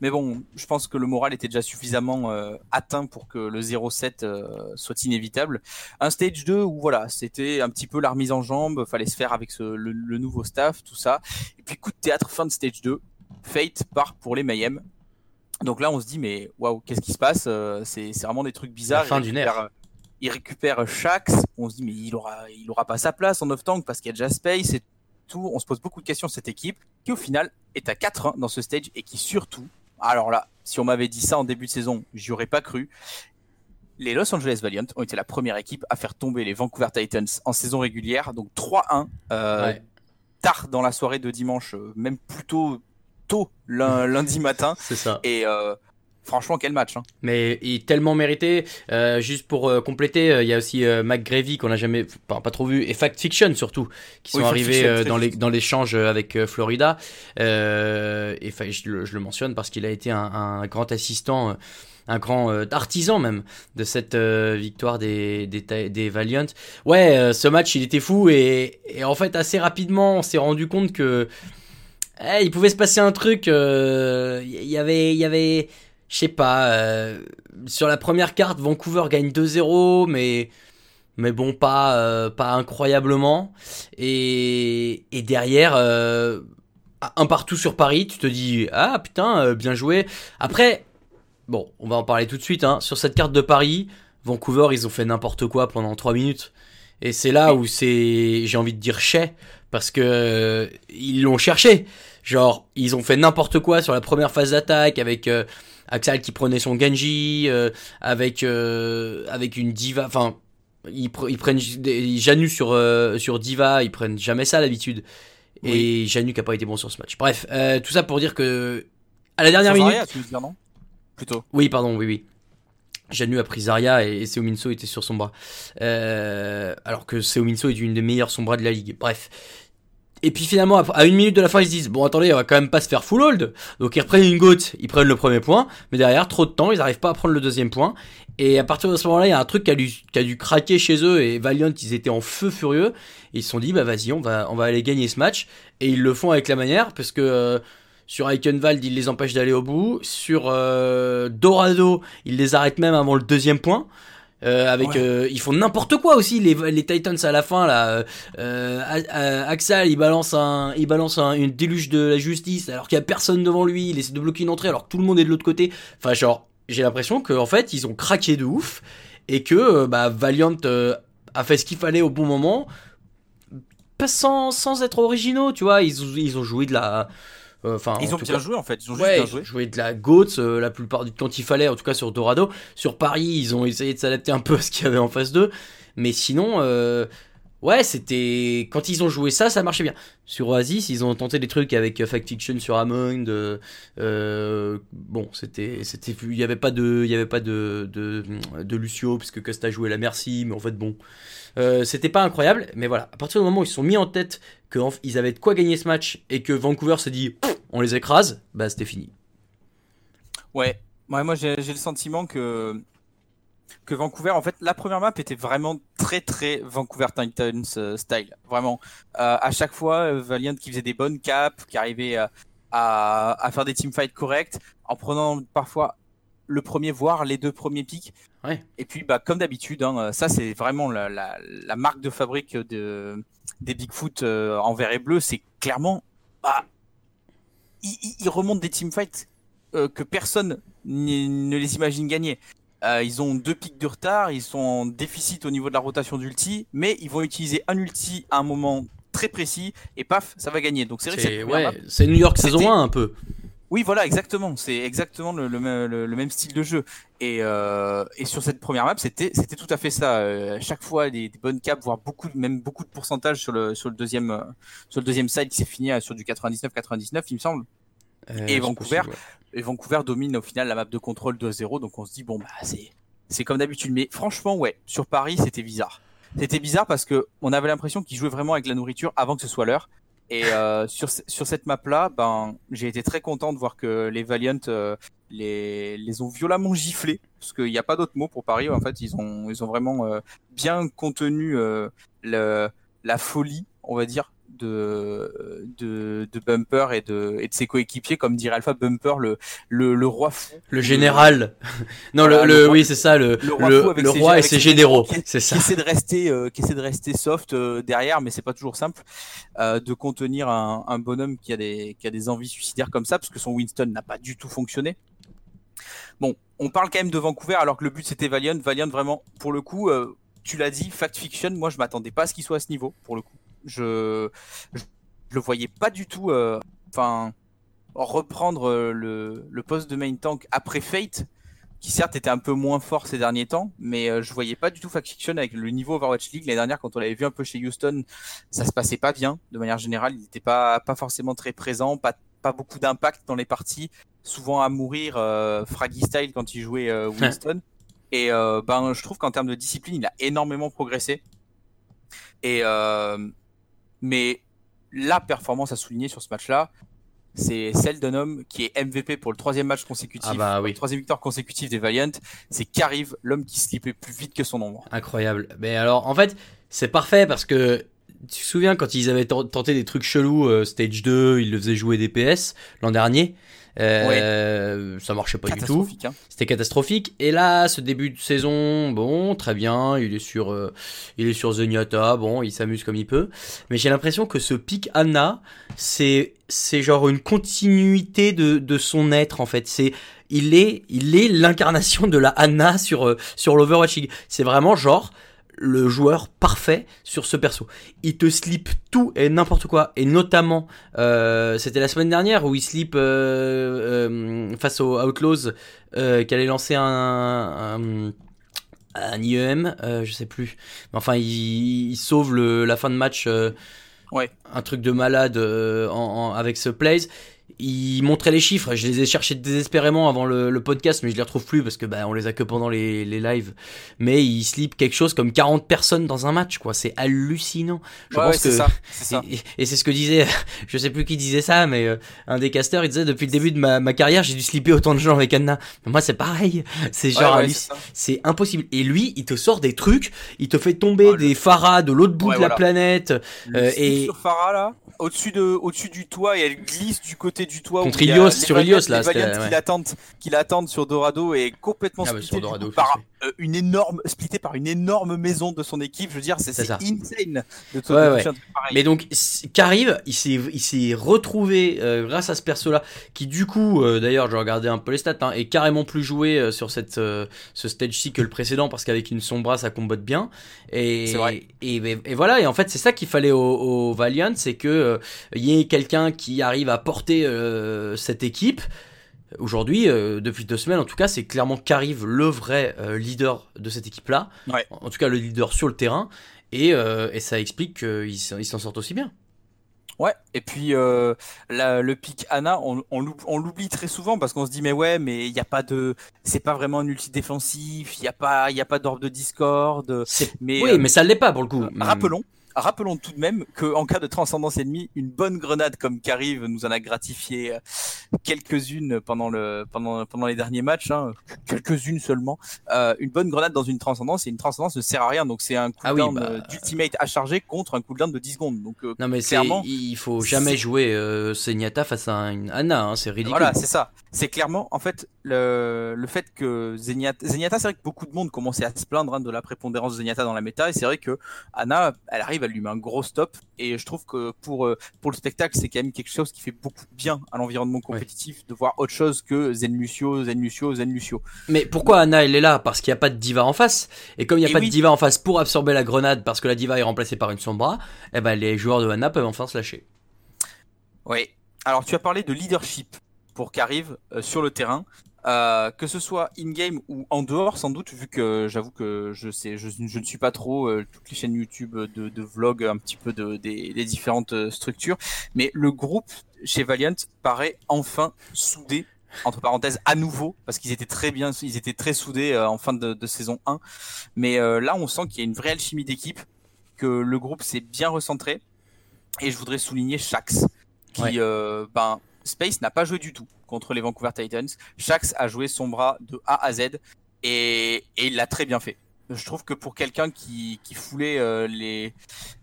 Mais bon, je pense que le moral était déjà suffisamment euh, atteint pour que le 0-7 euh, soit inévitable. Un stage 2 où voilà, c'était un petit peu la remise en jambe, fallait se faire avec ce, le, le nouveau staff, tout ça. Et puis coup de théâtre, fin de stage 2, Fate part pour les Mayhem. Donc là, on se dit mais waouh, qu'est-ce qui se passe? Euh, C'est vraiment des trucs bizarres. La fin Il d'une récupère, ère. euh, Il récupère Shax. On se dit mais il aura, il aura pas sa place en off tank parce qu'il y a déjà Space et tout. On se pose beaucoup de questions sur cette équipe qui au final est à 4-1 dans ce stage et qui surtout, alors là, si on m'avait dit ça en début de saison, j'y aurais pas cru. Les Los Angeles Valiant ont été la première équipe à faire tomber les Vancouver Titans en saison régulière, donc 3-1 euh, Ouais. tard dans la soirée de dimanche, même plutôt tôt lundi matin. C'est ça. Et euh, franchement, quel match hein. Mais il est tellement mérité. Euh, juste pour euh, compléter, euh, il y a aussi McGravy qu'on n'a jamais, pas, pas trop vu, et Fact Fiction surtout, qui sont Oui, arrivés dans les dans l'échange avec Florida. Et je, le- je le mentionne parce qu'il a été un, un grand assistant. un grand artisan même de cette victoire des, des, Valiant. Ouais, ce match il était fou et, et en fait assez rapidement on s'est rendu compte que eh, il pouvait se passer un truc. euh, Il y avait, il y avait, je sais pas. euh, sur la première carte, Vancouver gagne 2-0, mais mais bon, pas euh, pas incroyablement. Et et derrière. euh, un partout sur Paris, tu te dis ah putain euh, bien joué. Après bon, on va en parler tout de suite hein. sur cette carte de Paris, Vancouver, ils ont fait n'importe quoi pendant 3 minutes. Et c'est là où c'est j'ai envie de dire chais parce que euh, ils l'ont cherché. Genre, ils ont fait n'importe quoi sur la première phase d'attaque avec euh, Axel qui prenait son Genji, euh, avec euh, avec une diva. Enfin, ils, pre- ils prennent des- Janu sur euh, sur diva, ils prennent jamais ça d'habitude. Et Janu qui a pas été bon sur ce match. Bref, euh, tout ça pour dire que à la dernière minute. Zarya, tu veux dire non? Plutôt. Oui, pardon, oui, oui. Janu a pris Zarya et, et Seominso était sur son bras. Euh, alors que Seominso est une des meilleures son bras de la ligue. Bref. Et puis finalement, à- une minute de la fin, ils se disent bon attendez, on va quand même pas se faire full hold. Donc ils reprennent une goutte, ils prennent le premier point, mais derrière trop de temps, ils arrivent pas à prendre le deuxième point. Et à partir de ce moment-là, il y a un truc qui a, dû, qui a dû craquer chez eux et Valiant, ils étaient en feu furieux. Ils se sont dit bah vas-y, on va on va aller gagner ce match. Et ils le font avec la manière parce que euh, sur Eichenwald, ils les empêchent d'aller au bout. Sur euh, Dorado, ils les arrêtent même avant le deuxième point. Euh, avec, Ouais. euh, ils font n'importe quoi aussi les, les Titans à la fin là. Euh, Axel il balance un, il balance un, une déluge de la justice alors qu'il y a personne devant lui. Il essaie de bloquer une entrée alors que tout le monde est de l'autre côté. Enfin genre j'ai l'impression que en fait ils ont craqué de ouf et que euh, bah, Valiant euh, a fait ce qu'il fallait au bon moment pas sans, sans être originaux tu vois ils, ils ont joué de la enfin Ils ont bien cas- joué en fait. Ils ont juste bien ils joué. ont joué de la GOATS euh, la plupart du temps quand il fallait, en tout cas sur Dorado. Sur Paris, ils ont essayé de s'adapter un peu à ce qu'il y avait en face d'eux. Mais sinon, euh, ouais, c'était. Quand ils ont joué ça, ça marchait bien. Sur Oasis, ils ont tenté des trucs avec euh, Fact Fiction sur Hammond. euh, euh, bon, c'était. c'était Il n'y avait pas de, il y avait pas de, de, de Lucio, puisque Costa jouait la merci, mais en fait, bon. Euh, c'était pas incroyable, mais voilà. À partir du moment où ils se sont mis en tête qu'ils avaient de quoi gagner ce match et que Vancouver s'est dit on les écrase, bah c'était fini. Ouais, ouais moi j'ai le sentiment que que Vancouver, en fait, la première map était vraiment très très Vancouver Titans euh, style. Vraiment, Euh, à chaque fois, Valiant qui faisait des bonnes caps, qui arrivait à, à faire des teamfights corrects, en prenant parfois le premier, voire les deux premiers pics. Ouais. Et puis, bah, comme d'habitude, hein, ça c'est vraiment la, la, la marque de fabrique de, des Bigfoot euh, en vert et bleu. C'est clairement, bah, ils, remontent des teamfights euh, que personne ne les imagine gagner. Euh, ils ont deux pics de retard, ils sont en déficit au niveau de la rotation d'ulti, mais ils vont utiliser un ulti à un moment très précis et paf, ça va gagner. Donc c'est vrai que ouais, New York saison c'était- 1 un peu. Oui, voilà, exactement. C'est exactement le, le même, le- le même style de jeu. Et, euh, et sur cette première map, c'était c'était tout à fait ça. Euh, à chaque fois, des, des bonnes caps, voire beaucoup, même beaucoup de pourcentage sur le sur le deuxième euh, sur le deuxième side qui s'est fini à- sur du 99-99, il me semble. Euh, Et Vancouver, possible, ouais. Et Vancouver domine au final la map de contrôle 2-0, donc on se dit bon bah c'est c'est comme d'habitude. Mais franchement ouais, sur Paris c'était bizarre. C'était bizarre parce que on avait l'impression qu'ils jouaient vraiment avec la nourriture avant que ce soit l'heure. Et euh, sur sur cette map là, ben j'ai été très content de voir que les Valiant euh, les les ont violemment giflés parce qu'il n'y a pas d'autre mot pour Paris. En fait ils ont ils ont vraiment euh, bien contenu euh, le la folie on va dire de de, de Bumper et de et de ses coéquipiers comme dirait Alpha Bumper le le, le roi fou Le général. non, Voilà, le, le le- roi- oui, c'est ça, le, le roi le, avec ses- roi et ses ses généraux. C'est qui ça. essaie de rester euh, qui essaie de rester soft euh, derrière mais c'est pas toujours simple euh, de contenir un, un bonhomme qui a des qui a des envies suicidaires comme ça parce que son Winston n'a pas du tout fonctionné bon on parle quand même de Vancouver alors que le but c'était Valiant Valiant vraiment pour le coup euh, tu l'as dit fact fiction moi je m'attendais pas à ce qu'il soit à ce niveau pour le coup je je, je le voyais pas du tout euh, enfin reprendre euh, le, le poste de main tank après Fate qui certes était un peu moins fort ces derniers temps, mais euh, je voyais pas du tout Fact Fiction avec le niveau Overwatch League. L'année dernière, quand on l'avait vu un peu chez Houston, ça se passait pas bien. De manière générale, il n'était pas, pas forcément très présent, pas, pas beaucoup d'impact dans les parties, souvent à mourir euh, Fraggy Style quand il jouait euh, Winston. Et euh, ben, je trouve qu'en termes de discipline, il a énormément progressé. Et euh, mais la performance à souligner sur ce match-là, c'est celle d'un homme qui est MVP pour le troisième match consécutif, Ah bah oui. troisième victoire consécutive des Valiant. C'est qu'arrive l'homme qui slipait plus vite que son ombre. Incroyable. Mais alors, en fait, c'est parfait parce que tu te souviens quand ils avaient ten- tenté des trucs chelous, euh, Stage 2, ils le faisaient jouer des PS l'an dernier. Euh, Ça marchait pas du tout. Catastrophique. Hein. C'était catastrophique. Et là, ce début de saison, bon, très bien. Il est sur, euh, il est sur Zenyatta. Bon, il s'amuse comme il peut. Mais j'ai l'impression que ce pic Anna, c'est, c'est genre une continuité de, de son être en fait. C'est, il est, il est l'incarnation de la Anna sur, euh, sur l'Overwatch League. C'est vraiment genre le joueur parfait sur ce perso. Il te slip tout et n'importe quoi. Et notamment, euh, c'était la semaine dernière où il slip euh, euh, face aux Outlaws qui allait lancer un, un, un IEM, euh, je sais plus. Mais enfin, il, il sauve le, la fin de match. euh, Ouais. Un truc de malade euh, en, en- avec ce plays. Il montrait les chiffres, je les ai cherchés désespérément avant le, le podcast, mais je les retrouve plus parce que bah, on les a que pendant les, les lives. Mais il slip quelque chose comme 40 personnes dans un match, quoi. C'est hallucinant. Je Ouais, pense ouais, que ça, c'est ça. et, et c'est ce que disait, je sais plus qui disait ça, mais euh, un des casteurs, il disait depuis le début de ma, ma carrière, j'ai dû slipper autant de gens avec Anna. Mais moi, c'est pareil. C'est genre ouais, c'est impossible. Et lui, il te sort des trucs, il te fait tomber Oh, des Farah de l'autre bout de la voilà. planète. Euh, et- sur Farah là, au-dessus de, au-dessus du toit et elle glisse du côté du toit. Contre Ilios, sur Ilios, là, Valiants ouais. qui l'attendent sur Dorado et complètement Ah, bah, sur Dorado, coup par euh, une énorme, splitté par une énorme maison de son équipe. Je veux dire, c'est insane de Ouais. Mais donc, c- qu'arrive, il s'est, il s'est retrouvé euh, grâce à ce perso-là, qui du coup, euh, d'ailleurs, je regardais un peu les stats, hein, est carrément plus joué euh, sur cette, euh, ce stage-ci que le précédent, parce qu'avec une sombra, ça combote bien. Et, vrai. Et, et, et voilà, et en fait, c'est ça qu'il fallait au, au Valiant, c'est que euh, il y ait quelqu'un qui arrive à porter euh, cette équipe. Aujourd'hui, euh, depuis deux semaines en tout cas, c'est clairement qu'arrive le vrai euh, leader de cette équipe-là. Ouais. En tout cas, le leader sur le terrain. Et, euh, et ça explique qu'ils s'en sortent aussi bien. Ouais, et puis euh, la- le pic Anna, on, on l'oub- on l'oublie très souvent parce qu'on se dit mais ouais, mais il n'y a pas de, c'est pas vraiment un ulti défensif, il n'y a pas, il y a pas d'orbe de Discord. Mais oui, euh, mais ça l'est pas pour le coup. Euh, Rappelons, rappelons tout de même que en cas de transcendance ennemie, une bonne grenade comme Kariv nous en a gratifié euh, quelques-unes pendant le pendant pendant les derniers matchs, hein, quelques-unes seulement. Euh, une bonne grenade dans une transcendance et une transcendance ne sert à rien, donc c'est un Ah oui, cooldown bah, euh, d'ultimate à charger contre un cooldown de 10 secondes. Donc euh, Non, mais c'est, clairement, il faut jamais jouer euh, face à une Anna, hein, c'est ridicule. Voilà, c'est ça. C'est clairement, en fait, le, le fait que Zenyatta, Zenyatta, c'est vrai que beaucoup de monde commençait à se plaindre hein, de la prépondérance de Zenyatta dans la méta, et c'est vrai que Anna, elle arrive, elle lui met un gros stop, et je trouve que pour, euh, pour le spectacle, c'est quand même quelque chose qui fait beaucoup bien à l'environnement compétitif de voir autre chose que Zen Lucio, Zen Lucio, Zen Lucio. Mais pourquoi Anna elle est là? Parce qu'il n'y a pas de diva en face. Et comme il n'y a Et pas oui. de diva en face pour absorber la grenade parce que la diva est remplacée par une sombra, eh ben les joueurs de Anna peuvent enfin se lâcher. Oui. Alors, tu as parlé de leadership pour qu'arrive sur le terrain. Euh, que ce soit in-game ou en dehors, sans doute, vu que j'avoue que je sais, je, je ne suis pas trop euh, toutes les chaînes YouTube de, de vlog, un petit peu de, des, des différentes euh, structures, mais le groupe chez Valiant paraît enfin soudé, entre parenthèses, à nouveau, parce qu'ils étaient très bien, ils étaient très soudés euh, en fin de, de saison 1, mais euh, là, on sent qu'il y a une vraie alchimie d'équipe, que le groupe s'est bien recentré, et je voudrais souligner Shax, qui, Ouais. euh, ben, Space n'a pas joué du tout contre les Vancouver Titans. Shax a joué son bras de A à Z et, il l'a très bien fait. Je trouve que pour quelqu'un qui, foulait euh, les,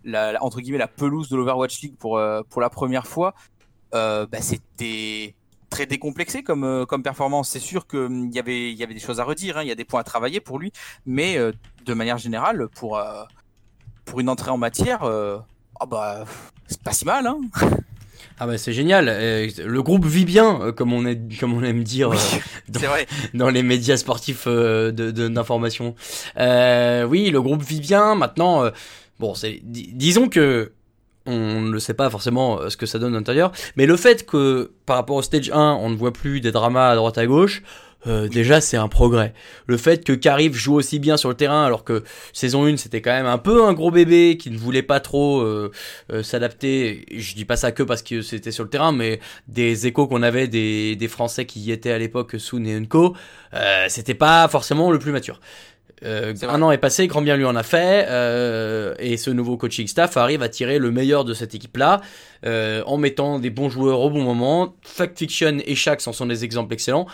la, entre guillemets la pelouse de l'Overwatch League pour, euh, pour la première fois, euh, bah, c'était très décomplexé comme, comme performance. C'est sûr qu'il y avait, y avait des choses à redire, hein, il y a des points à travailler pour lui, mais de manière générale, pour, pour une entrée en matière, euh, ah bah, c'est pas si mal. Hein Ah bah c'est génial. Euh, le groupe vit bien, euh, comme on, est, comme on aime dire euh, c'est vrai. dans les médias sportifs d'information. Euh, oui, le groupe vit bien. Maintenant, bon, c'est dis- disons que on ne sait pas forcément ce que ça donne à l'intérieur, mais le fait que par rapport au stage 1, on ne voit plus des dramas à droite à gauche. Euh, déjà c'est un progrès. Le fait que Carif joue aussi bien sur le terrain alors que saison 1 c'était quand même un peu un gros bébé qui ne voulait pas trop euh, euh, s'adapter. Je dis pas ça que parce que c'était sur le terrain mais des échos qu'on avait des, des Français qui y étaient à l'époque, Soon et Unco, euh, c'était pas forcément le plus mature. Euh, un an est passé, grand bien lui en a fait, euh, et ce nouveau coaching staff arrive à tirer le meilleur de cette équipe-là, euh, en mettant des bons joueurs au bon moment. Fact Fiction et Shax en sont des exemples excellents.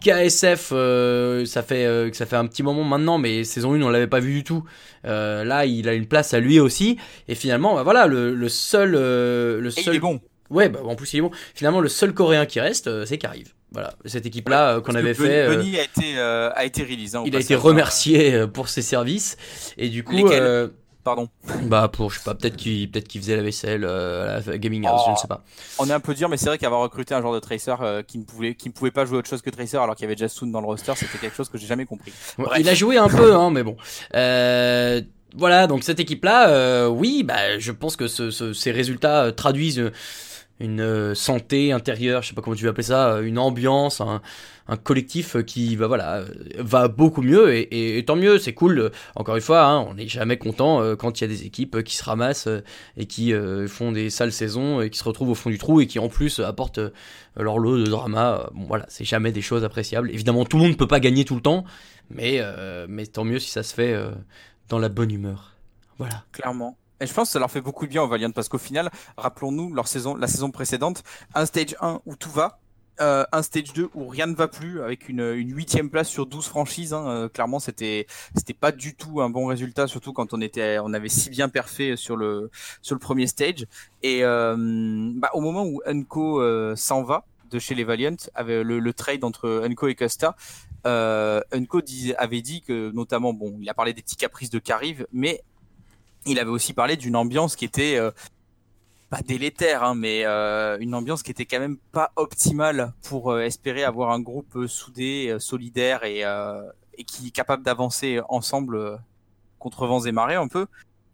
KSF, euh, ça fait euh, ça fait un petit moment maintenant, mais saison 1 on l'avait pas vu du tout. Euh, là, il a une place à lui aussi, et finalement, bah, voilà, le, le seul, euh, le Et il seul est bon. Ouais, bah, en plus il est bon. Finalement, le seul coréen qui reste, euh, c'est Kariv. Voilà, cette équipe-là euh, qu'on avait fait. Bunny a été, euh, a été release. hein, il a été remercié euh, pour ses services et du coup, Lesquels? hein. Pardon. bah pour je sais pas, peut-être qu'il peut-être qu'il faisait la vaisselle euh, à la gaming house, Oh. je ne sais pas. On est un peu dur, mais c'est vrai qu'avoir recruté un joueur de Tracer euh, qui ne pouvait, qui ne pouvait pas jouer autre chose que Tracer alors qu'il y avait déjà Soon dans le roster, c'était quelque chose que j'ai jamais compris. Bref. il a joué un peu, hein, mais bon. Euh, voilà, donc cette équipe-là, euh, oui, bah je pense que ce- ce- ces résultats euh, traduisent euh, une euh, santé intérieure, je sais pas comment tu veux appeler ça, euh, une ambiance, un, collectif qui va voilà euh, va beaucoup mieux et, tant mieux, c'est cool. Euh, Encore une fois, hein, on n'est jamais content euh, quand il y a des équipes qui se ramassent euh, et qui euh, font des sales saisons et qui se retrouvent au fond du trou et qui en plus apportent euh, leur lot de drama. Euh, voilà, c'est jamais des choses appréciables. Évidemment, tout le monde ne peut pas gagner tout le temps, mais euh, mais tant mieux si ça se fait euh, dans la bonne humeur. Voilà. Clairement. Et je pense que ça leur fait beaucoup de bien aux Valiant parce qu'au final, rappelons-nous leur saison, la saison précédente, un stage 1 où tout va, euh, un stage 2 où rien ne va plus avec une, une huitième place sur 12 franchises. hein. Euh, clairement, c'était c'était pas du tout un bon résultat, surtout quand on était on avait si bien perfait sur le sur le premier stage. Et euh, bah, au moment où Unco euh, s'en va de chez les Valiant, avec le, le trade entre Unco et Costa, euh, Unco dis- avait dit que notamment, bon, il a parlé des petits caprices de Carive, mais il avait aussi parlé d'une ambiance qui était euh, pas délétère, hein, mais euh, une ambiance qui était quand même pas optimale pour euh, espérer avoir un groupe euh, soudé, solidaire et, et qui est capable d'avancer ensemble contre vents et marées un peu.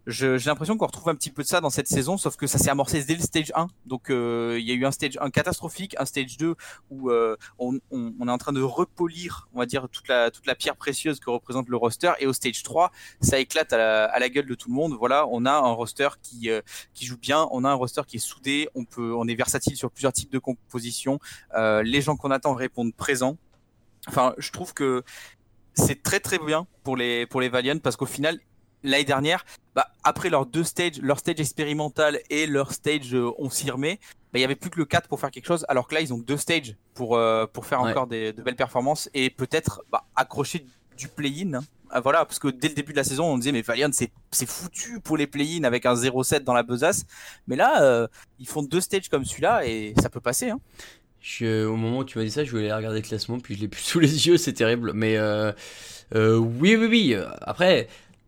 J'ai l'impression qu'on retrouve un petit peu de ça dans cette saison, sauf que ça s'est amorcé dès le stage 1. Donc euh, il y a eu un stage 1 catastrophique, un stage 2 où euh, on, on- on est en train de repolir, on va dire, toute la, toute la pierre précieuse que représente le roster. Et au stage 3, ça éclate à la, à la gueule de tout le monde. Voilà, on a un roster qui, euh, qui joue bien, on a un roster qui est soudé, on, peut, on est versatile sur plusieurs types de compositions. Euh, les gens qu'on attend répondent présents. Enfin, je trouve que c'est très très bien pour les, pour les Valiant parce qu'au final, l'année dernière, bah, après leurs deux stages, leur stage expérimental et leur stage euh, on s'y remet, bah, il y avait plus que le 4 pour faire quelque chose, alors que là ils ont deux stages pour, euh, pour faire Ouais. encore des, de belles performances et peut-être bah, accrocher du play-in. hein. Ah, voilà, parce que dès le début de la saison, on disait mais Valiant c'est foutu pour les play-in avec un 0-7 dans la besace, mais là euh, ils font deux stages comme celui-là et ça peut passer. Hein. Je- au moment où tu m'as dit ça, je voulais regarder le classement, puis je l'ai plus sous les yeux, c'est terrible. Mais euh, euh, oui, oui, oui. Après,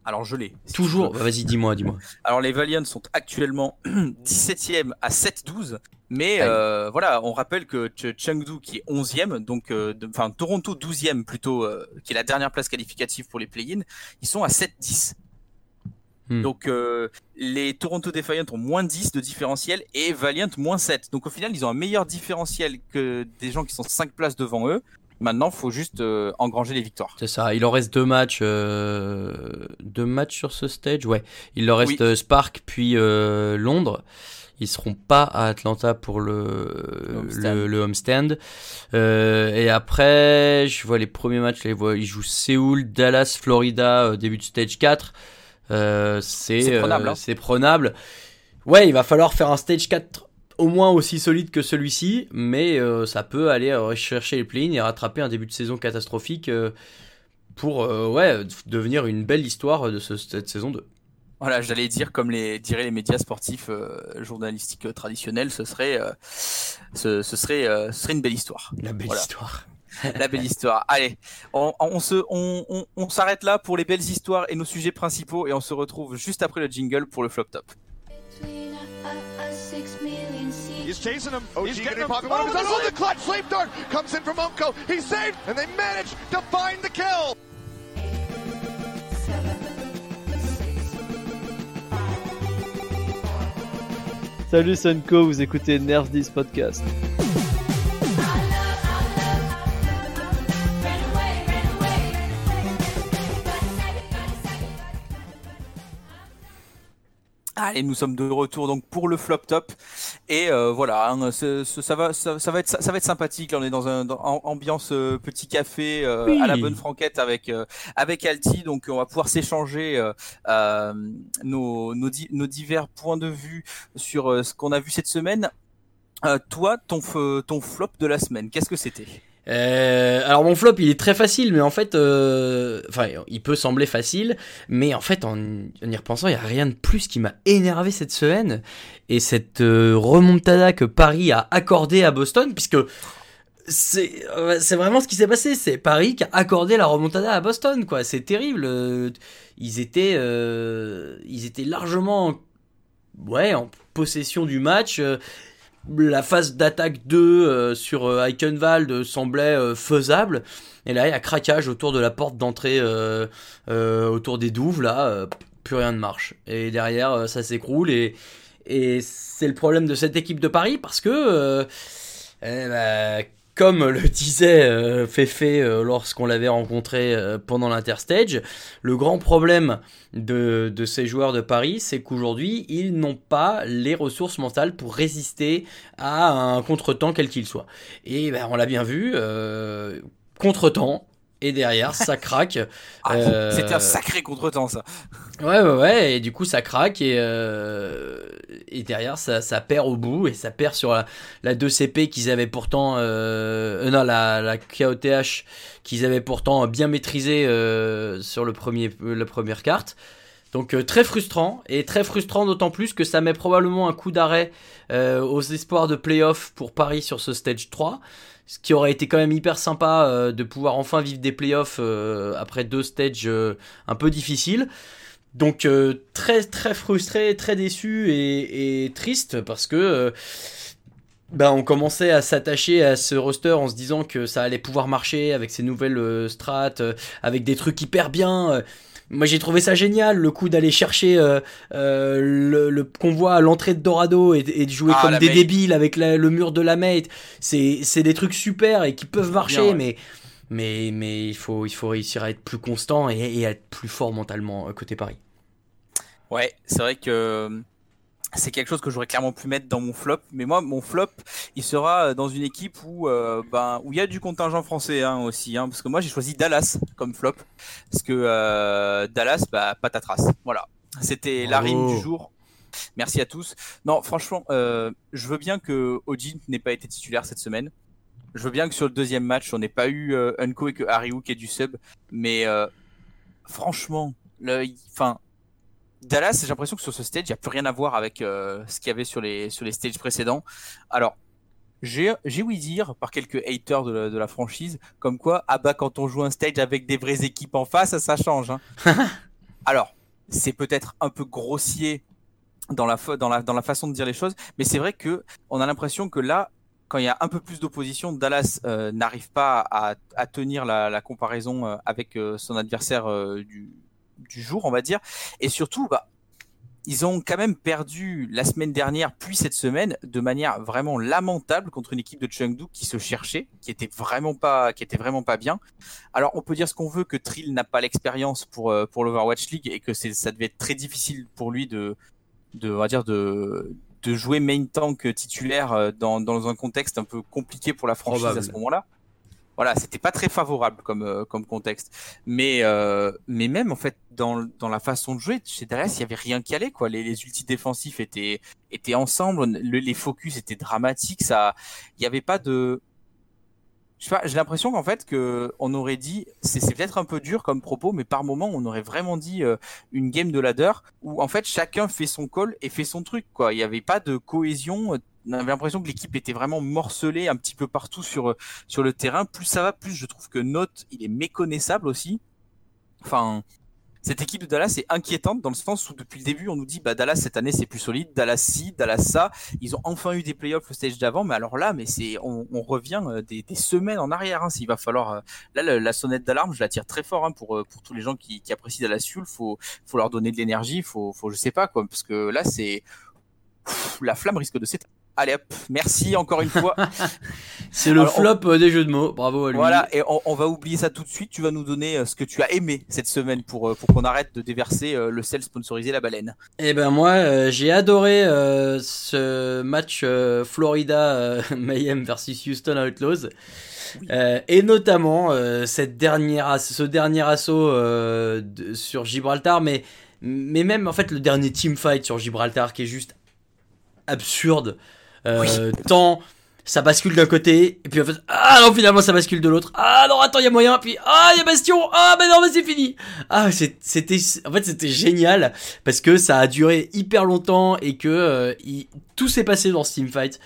Alors je l'ai. toujours. bah, Vas-y, dis-moi, dis-moi. Alors les Valiants sont actuellement 17e à 7-12. Mais euh, voilà, on rappelle que Ch- Chengdu qui est 11e, donc euh, enfin Toronto 12e plutôt, euh, qui est la dernière place qualificative pour les play-in, ils sont à 7-10. Hmm. Donc euh, les Toronto Defiant ont moins 10 de différentiel et Valiant moins 7. Donc au final, ils ont un meilleur différentiel que des gens qui sont 5 places devant eux. Maintenant, faut juste euh, engranger les victoires. C'est ça. Il en reste deux matchs, euh, deux matchs sur ce stage? Ouais. Il leur reste Oui. euh, Spark puis euh, Londres. Ils seront pas à Atlanta pour le Le homestand. le, homestand. Euh, et après, je vois les premiers matchs. Les vois. Ils jouent Séoul, Dallas, Florida, euh, début de stage 4. Euh, c'est prenable, hein. c'est prenable. Ouais, il va falloir faire un stage 4 au moins aussi solide que celui-ci, mais euh, ça peut aller euh, chercher les play et rattraper un début de saison catastrophique euh, pour euh, ouais, devenir une belle histoire de ce- cette saison 2. Voilà, j'allais dire comme les diraient les médias sportifs euh, journalistiques euh, traditionnels, ce serait euh, ce, ce serait euh, ce serait une belle histoire. La belle Voilà. histoire. La belle histoire. Allez, on, on se on, on, on s'arrête là pour les belles histoires et nos sujets principaux et on se retrouve juste après le jingle pour le flop top. He's chasing him. OG He's getting him. popping one Oh, of his this own. Oh, is the clutch sleep dart comes in from Umko. He's saved, and they manage to find the kill. Salut Sunko, vous écoutez Nerf 10 Podcast. Allez, nous sommes de retour donc pour le flop top et euh, voilà, hein, ce- ce- ça va ça, ça va être ça va être sympathique. Là, on est dans un dans, ambiance euh, petit café euh, Oui. à la bonne franquette avec euh, avec Alti, donc on va pouvoir s'échanger euh, euh, nos nos, di- nos divers points de vue sur ce qu'on a vu cette semaine. Euh, toi, ton ton flop de la semaine, qu'est-ce que c'était? Euh, alors mon flop il est très facile mais en fait euh, enfin il peut sembler facile mais en fait en, y repensant il y a rien de plus qui m'a énervé cette semaine. Et cette euh, remontada que Paris a accordée à Boston puisque c'est euh, c'est vraiment ce qui s'est passé. C'est Paris qui a accordé la remontada à Boston quoi. C'est terrible. Euh, ils étaient ils étaient largement ouais en possession du match la phase d'attaque 2 euh, sur euh, Eichenwald semblait euh, faisable. Et là, il y a craquage autour de la porte d'entrée, autour des douves. Là, plus rien ne marche. Et derrière, ça s'écroule. Et, c'est le problème de cette équipe de Paris parce que, eh ben, comme le disait euh, Fefe euh, lorsqu'on l'avait rencontré euh, pendant l'interstage, le grand problème de, de ces joueurs de Paris, c'est qu'aujourd'hui, ils n'ont pas les ressources mentales pour résister à un contretemps quel qu'il soit. Et ben, on l'a bien vu, euh, contretemps, et derrière, ça craque. Ah, C'était un sacré contretemps ça. Ouais, ouais, ouais, et du coup ça craque et, euh, et derrière ça, ça perd au bout et ça perd sur la, la 2CP qu'ils avaient pourtant, euh, euh, non, la, la KOTH qu'ils avaient pourtant bien maîtrisé euh, sur le premier, la première carte. Donc euh, très frustrant et très frustrant d'autant plus que ça met probablement un coup d'arrêt euh, aux espoirs de playoff pour Paris sur ce stage 3. Ce qui aurait été quand même hyper sympa euh, de pouvoir enfin vivre des playoffs euh, après deux stages euh, un peu difficiles. Donc euh, très très frustré, très déçu et, et triste parce que euh, ben, on commençait à s'attacher à ce roster en se disant que ça allait pouvoir marcher avec ces nouvelles euh, strats, euh, avec des trucs hyper bien. euh. Moi j'ai trouvé ça génial, le coup d'aller chercher euh, euh, le, le convoi à l'entrée de Dorado et, et de jouer Ah, comme des mate. débiles avec la- le mur de la mate. C'est c'est des trucs super et qui peuvent marcher, Bien, ouais. mais mais mais il faut il faut réussir à être plus constant et, et à être plus fort mentalement euh, côté Paris. Ouais, c'est vrai que euh, c'est quelque chose que j'aurais clairement pu mettre dans mon flop, mais moi mon flop, il sera dans une équipe où euh, ben où il y a du contingent français hein, aussi, hein, parce que moi j'ai choisi Dallas comme flop, parce que euh, Dallas, bah patatras, voilà, c'était la rime du jour. Merci à tous. Non, franchement, euh, je veux bien que Ojin n'ait pas été titulaire cette semaine. Je veux bien que sur le deuxième match, on n'ait pas eu euh, Unko et que Hariou qui est du sub, mais euh, franchement, le, enfin, Dallas, j'ai l'impression que sur ce stage, il n'y a plus rien à voir avec euh, ce qu'il y avait sur les, sur les stages précédents. Alors, j'ai ouï dire par quelques haters de la, de la franchise, comme quoi, ah bah quand on joue un stage avec des vraies équipes en face, ça, ça change. Hein. Alors, c'est peut-être un peu grossier dans la, dans, la, dans la façon de dire les choses, mais c'est vrai que on a l'impression que là, quand il y a un peu plus d'opposition, Dallas euh, n'arrive pas à, à tenir la, la comparaison euh, avec euh, son adversaire euh, du, du jour, on va dire. Et surtout, bah, ils ont quand même perdu la semaine dernière, puis cette semaine, de manière vraiment lamentable contre une équipe de Chengdu qui se cherchait, qui était vraiment pas, qui était vraiment pas bien. Alors, on peut dire ce qu'on veut que Trill n'a pas l'expérience pour euh, pour l'Overwatch League et que ça devait être très difficile pour lui de de on va dire de de jouer main tank titulaire euh, dans dans un contexte un peu compliqué pour la franchise Probable. à ce moment-là. Voilà, c'était pas très favorable comme euh, comme contexte. Mais euh, mais même en fait dans dans la façon de jouer chez Dallas, il y avait rien qui allait quoi. Les les ultis défensifs étaient étaient ensemble, le- les focus étaient dramatiques, ça il y avait pas de j'ai l'impression qu'en fait que on aurait dit c'est peut-être un peu dur comme propos mais par moment on aurait vraiment dit euh, une game de ladder où en fait chacun fait son call et fait son truc quoi. Il y avait pas de cohésion, on avait l'impression que l'équipe était vraiment morcelée un petit peu partout sur sur le terrain. Plus ça va, plus je trouve que Note, il est méconnaissable aussi. Enfin, cette équipe de Dallas est inquiétante dans le sens où depuis le début on nous dit bah Dallas cette année c'est plus solide, Dallas si, Dallas ça. Ils ont enfin eu des playoffs le stage d'avant, mais alors là, mais c'est on, on revient euh, des, des semaines en arrière. Hein, S'il va falloir euh, là le- la sonnette d'alarme, je la tire très fort hein, pour euh, pour tous les gens qui, qui apprécient Dallas Fuel. Faut faut leur donner de l'énergie, faut faut je sais pas quoi, parce que là c'est la flamme risque de s'éteindre. Allez hop, merci encore une fois. C'est le Alors, flop euh, des jeux de mots. Bravo à lui. Voilà, et on, on va oublier ça tout de suite. Tu vas nous donner euh, ce que tu as aimé cette semaine pour, euh, pour qu'on arrête de déverser le sel sponsorisé la baleine. Eh ben moi, euh, j'ai adoré euh, ce match euh, Florida Mayhem versus Houston Outlaws. Et notamment cette dernière ce dernier assaut de- sur Gibraltar, mais, mais même en fait le dernier team fight sur Gibraltar qui est juste absurde. Euh, Tant ça bascule d'un côté, et puis en fait, ah non, finalement ça bascule de l'autre. Ah non, attends, il y a moyen, puis ah, il y a Bastion, ah, mais non, mais c'est fini. Ah, c'était, en fait, c'était génial parce que ça a duré hyper longtemps et que euh, il- tout s'est passé dans ce teamfight.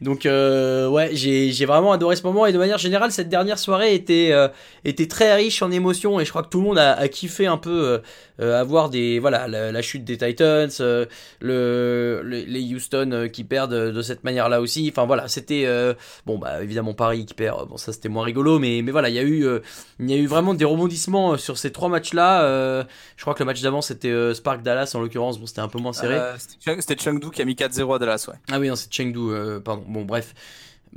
Donc euh, ouais, j'ai vraiment adoré ce moment et de manière générale, cette dernière soirée était euh, était très riche en émotions et je crois que tout le monde a, a kiffé un peu avoir des voilà la, la chute des Titans, euh, le, le- les Houston euh, qui perdent de cette manière-là aussi. Enfin voilà, c'était euh, bon bah évidemment Paris qui perd. Bon ça c'était moins rigolo, mais mais voilà, il y a eu euh, il y a eu vraiment des rebondissements euh, sur ces trois matchs-là. Euh, je crois que le match d'avant c'était euh, Spark Dallas en l'occurrence. Bon c'était un peu moins serré. Euh, c'était Chengdu qui a mis 4-0 à Dallas, ouais. Ah oui, non, c'est Chengdu, euh, pardon. Bon, bref.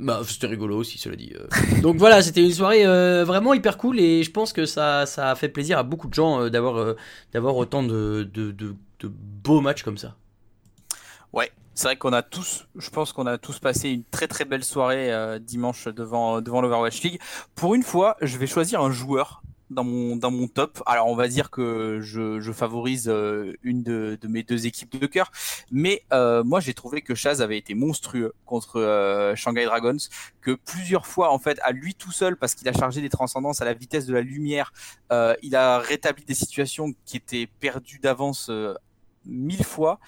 Bah, c'était rigolo aussi, cela dit. euh. Donc voilà, c'était une soirée euh, vraiment hyper cool et je pense que ça, ça a fait plaisir à beaucoup de gens euh, d'avoir d'avoir autant de, de, de, de beaux matchs comme ça. Ouais, c'est vrai qu'on a tous, je pense qu'on a tous passé une très très belle soirée dimanche devant devant l'Overwatch League. Pour une fois, je vais choisir un joueur dans mon dans mon top. Alors on va dire que je, je favorise euh, une de, de mes deux équipes de cœur, mais euh, moi j'ai trouvé que Chaz avait été monstrueux contre euh, Shanghai Dragons, que plusieurs fois en fait à lui tout seul parce qu'il a chargé des transcendances à la vitesse de la lumière, euh, il a rétabli des situations qui étaient perdues d'avance euh, mille fois.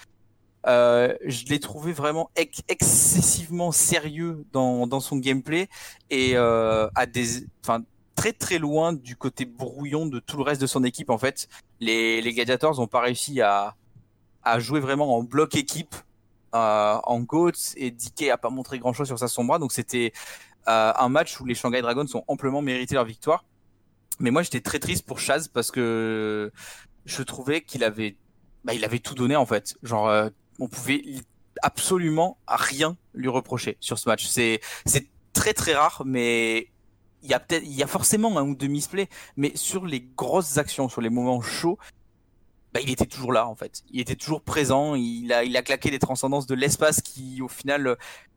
Euh, je l'ai trouvé vraiment ex- excessivement sérieux dans, dans son gameplay et euh, à des, très très loin du côté brouillon de tout le reste de son équipe en fait. Les, les Gladiators n'ont pas réussi à, à jouer vraiment en bloc équipe euh, en GOATS et DK a pas montré grand chose sur sa sombra donc c'était euh, un match où les Shanghai Dragons ont amplement mérité leur victoire. Mais moi j'étais très triste pour Chaz parce que je trouvais qu'il avait bah, il avait tout donné en fait. Genre euh, on pouvait absolument rien lui reprocher sur ce match. C'est c'est très très rare, mais il y a peut-être il y a forcément un ou deux misplays, mais sur les grosses actions, sur les moments chauds, bah, il était toujours là en fait. Il était toujours présent. Il a il a claqué des transcendances de l'espace qui au final euh,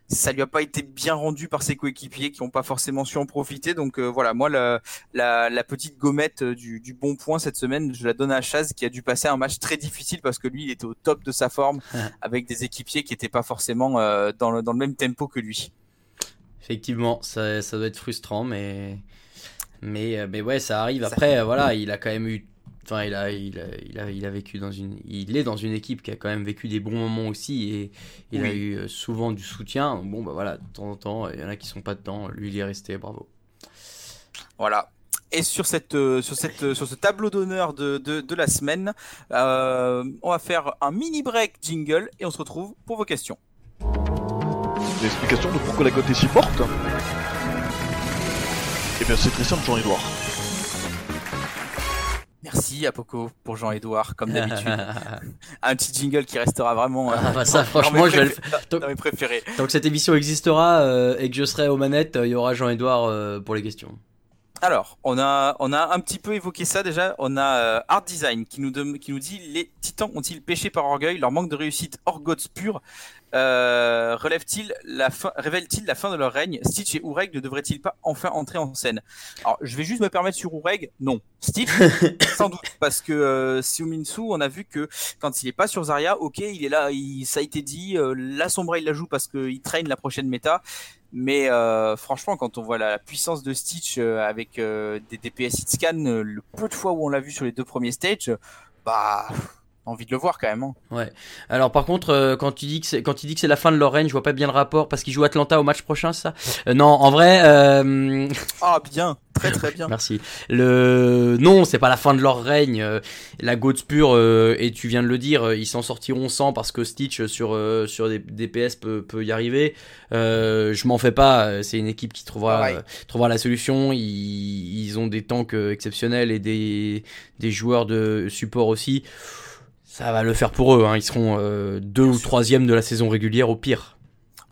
ça lui a pas été bien rendu par ses coéquipiers qui ont pas forcément su en profiter. Donc euh, voilà, moi la, la, la petite gommette euh, du, du bon point cette semaine, je la donne à Chaz qui a dû passer un match très difficile parce que lui il était au top de sa forme avec des équipiers qui étaient pas forcément euh, dans, le, dans le même tempo que lui. Effectivement, ça, ça doit être frustrant, mais mais euh, mais ouais, ça arrive. Après, euh, voilà, il a quand même eu, enfin, il a il a, il a il a vécu dans une, il est dans une équipe qui a quand même vécu des bons moments aussi et il a eu euh, souvent du soutien. Bon, bah voilà, de temps en temps, il y en a qui sont pas dedans. Lui, il est resté, bravo. Voilà. Et sur cette euh, sur cette euh, sur ce tableau d'honneur de, de, de la semaine, euh, on va faire un mini break jingle et on se retrouve pour vos questions. Des explications de pourquoi la cote est si forte Eh bien c'est très simple Jean-Edouard. Merci à Poco pour Jean-Edouard comme d'habitude. un petit jingle qui restera vraiment. euh, Ah, bah ça, franchement, je vais le préférés. Tant que cette émission existera euh, et que je serai aux manettes, euh, il y aura Jean-Edouard euh, pour les questions. Alors, on a, on a un petit peu évoqué ça déjà. On a euh, Art Design qui nous, qui nous dit les titans ont-ils péché par orgueil? Leur manque de réussite hors gods pur euh, relève-t-il la fin, révèle-t-il la fin de leur règne? Stitch et Oureg ne devraient-ils pas enfin entrer en scène? Alors, je vais juste me permettre sur Oureg. Non. Stitch, sans doute, parce que euh, Xiuminsu, on a vu que quand il est pas sur Zarya, ok, il est là, il, ça a été dit. euh, la Sombra, il la joue parce qu'il traîne la prochaine méta. Mais euh, franchement, quand on voit la, la puissance de Stitch avec des DPS hitscan, euh, le peu de fois où on l'a vu sur les deux premiers stages, bah, envie de le voir quand même. hein. Ouais. Alors par contre, euh, quand tu dis que c'est quand tu dis que c'est la fin de leur règne, je vois pas bien le rapport parce qu'ils jouent Atlanta au match prochain, c'est ça? Euh, Non, en vrai, euh, Ah bien, très très bien. merci. Le non, c'est pas la fin de leur règne. euh, La Goats pure euh, et tu viens de le dire, euh, ils s'en sortiront sans parce que Stitch sur euh, sur des DPS peut peut y arriver. Euh, je m'en fais pas. C'est une équipe qui trouvera trouvera la solution. Ils, ils ont des tanks exceptionnels et des des joueurs de support aussi. Ça va le faire pour eux. Hein. Ils seront euh, deux ou troisième de la saison régulière au pire.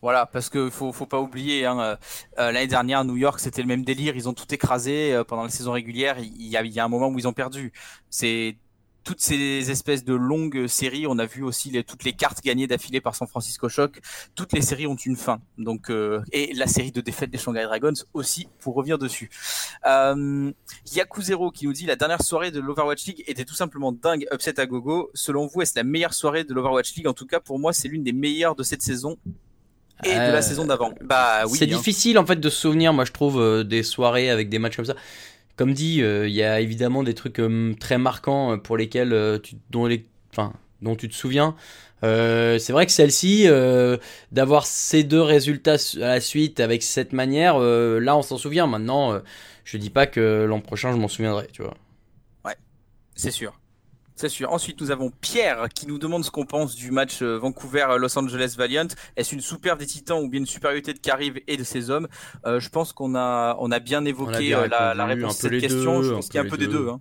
Voilà, parce que faut, faut pas oublier, hein, euh, euh, l'année dernière à New York, c'était le même délire. Ils ont tout écrasé euh, pendant la saison régulière. Il y, a, il y a un moment où ils ont perdu. C'est toutes ces espèces de longues séries. On a vu aussi les, toutes les cartes gagnées d'affilée par San Francisco Shock. Toutes les séries ont une fin. Donc euh, et la série de défaites des Shanghai Dragons aussi pour revenir dessus. Euh, Yakuzero qui nous dit la dernière soirée de l'Overwatch League était tout simplement dingue, upset à gogo. Selon vous, est-ce la meilleure soirée de l'Overwatch League? En tout cas, pour moi, c'est l'une des meilleures de cette saison et de Euh, la saison d'avant. Bah oui. c'est hein. difficile en fait de se souvenir, moi je trouve, euh, des soirées avec des matchs comme ça. Comme dit, euh, il y a évidemment des trucs euh, très marquants euh, pour lesquels tu, dont les, enfin, dont tu te souviens. Euh, c'est vrai que celle-ci, euh, d'avoir ces deux résultats à la suite avec cette manière, là on s'en souvient. Maintenant, je dis pas que l'an prochain je m'en souviendrai, tu vois. C'est sûr. C'est sûr. Ensuite, nous avons Pierre qui nous demande ce qu'on pense du match euh, Vancouver-Los Angeles Valiant. Est-ce une superbe des Titans ou bien une supériorité de Carive et de ses hommes? Euh, Je pense qu'on a, on a bien évoqué bien euh, la, réponse à cette question. deux, Je pense qu'il y a un peu des deux. deux. hein.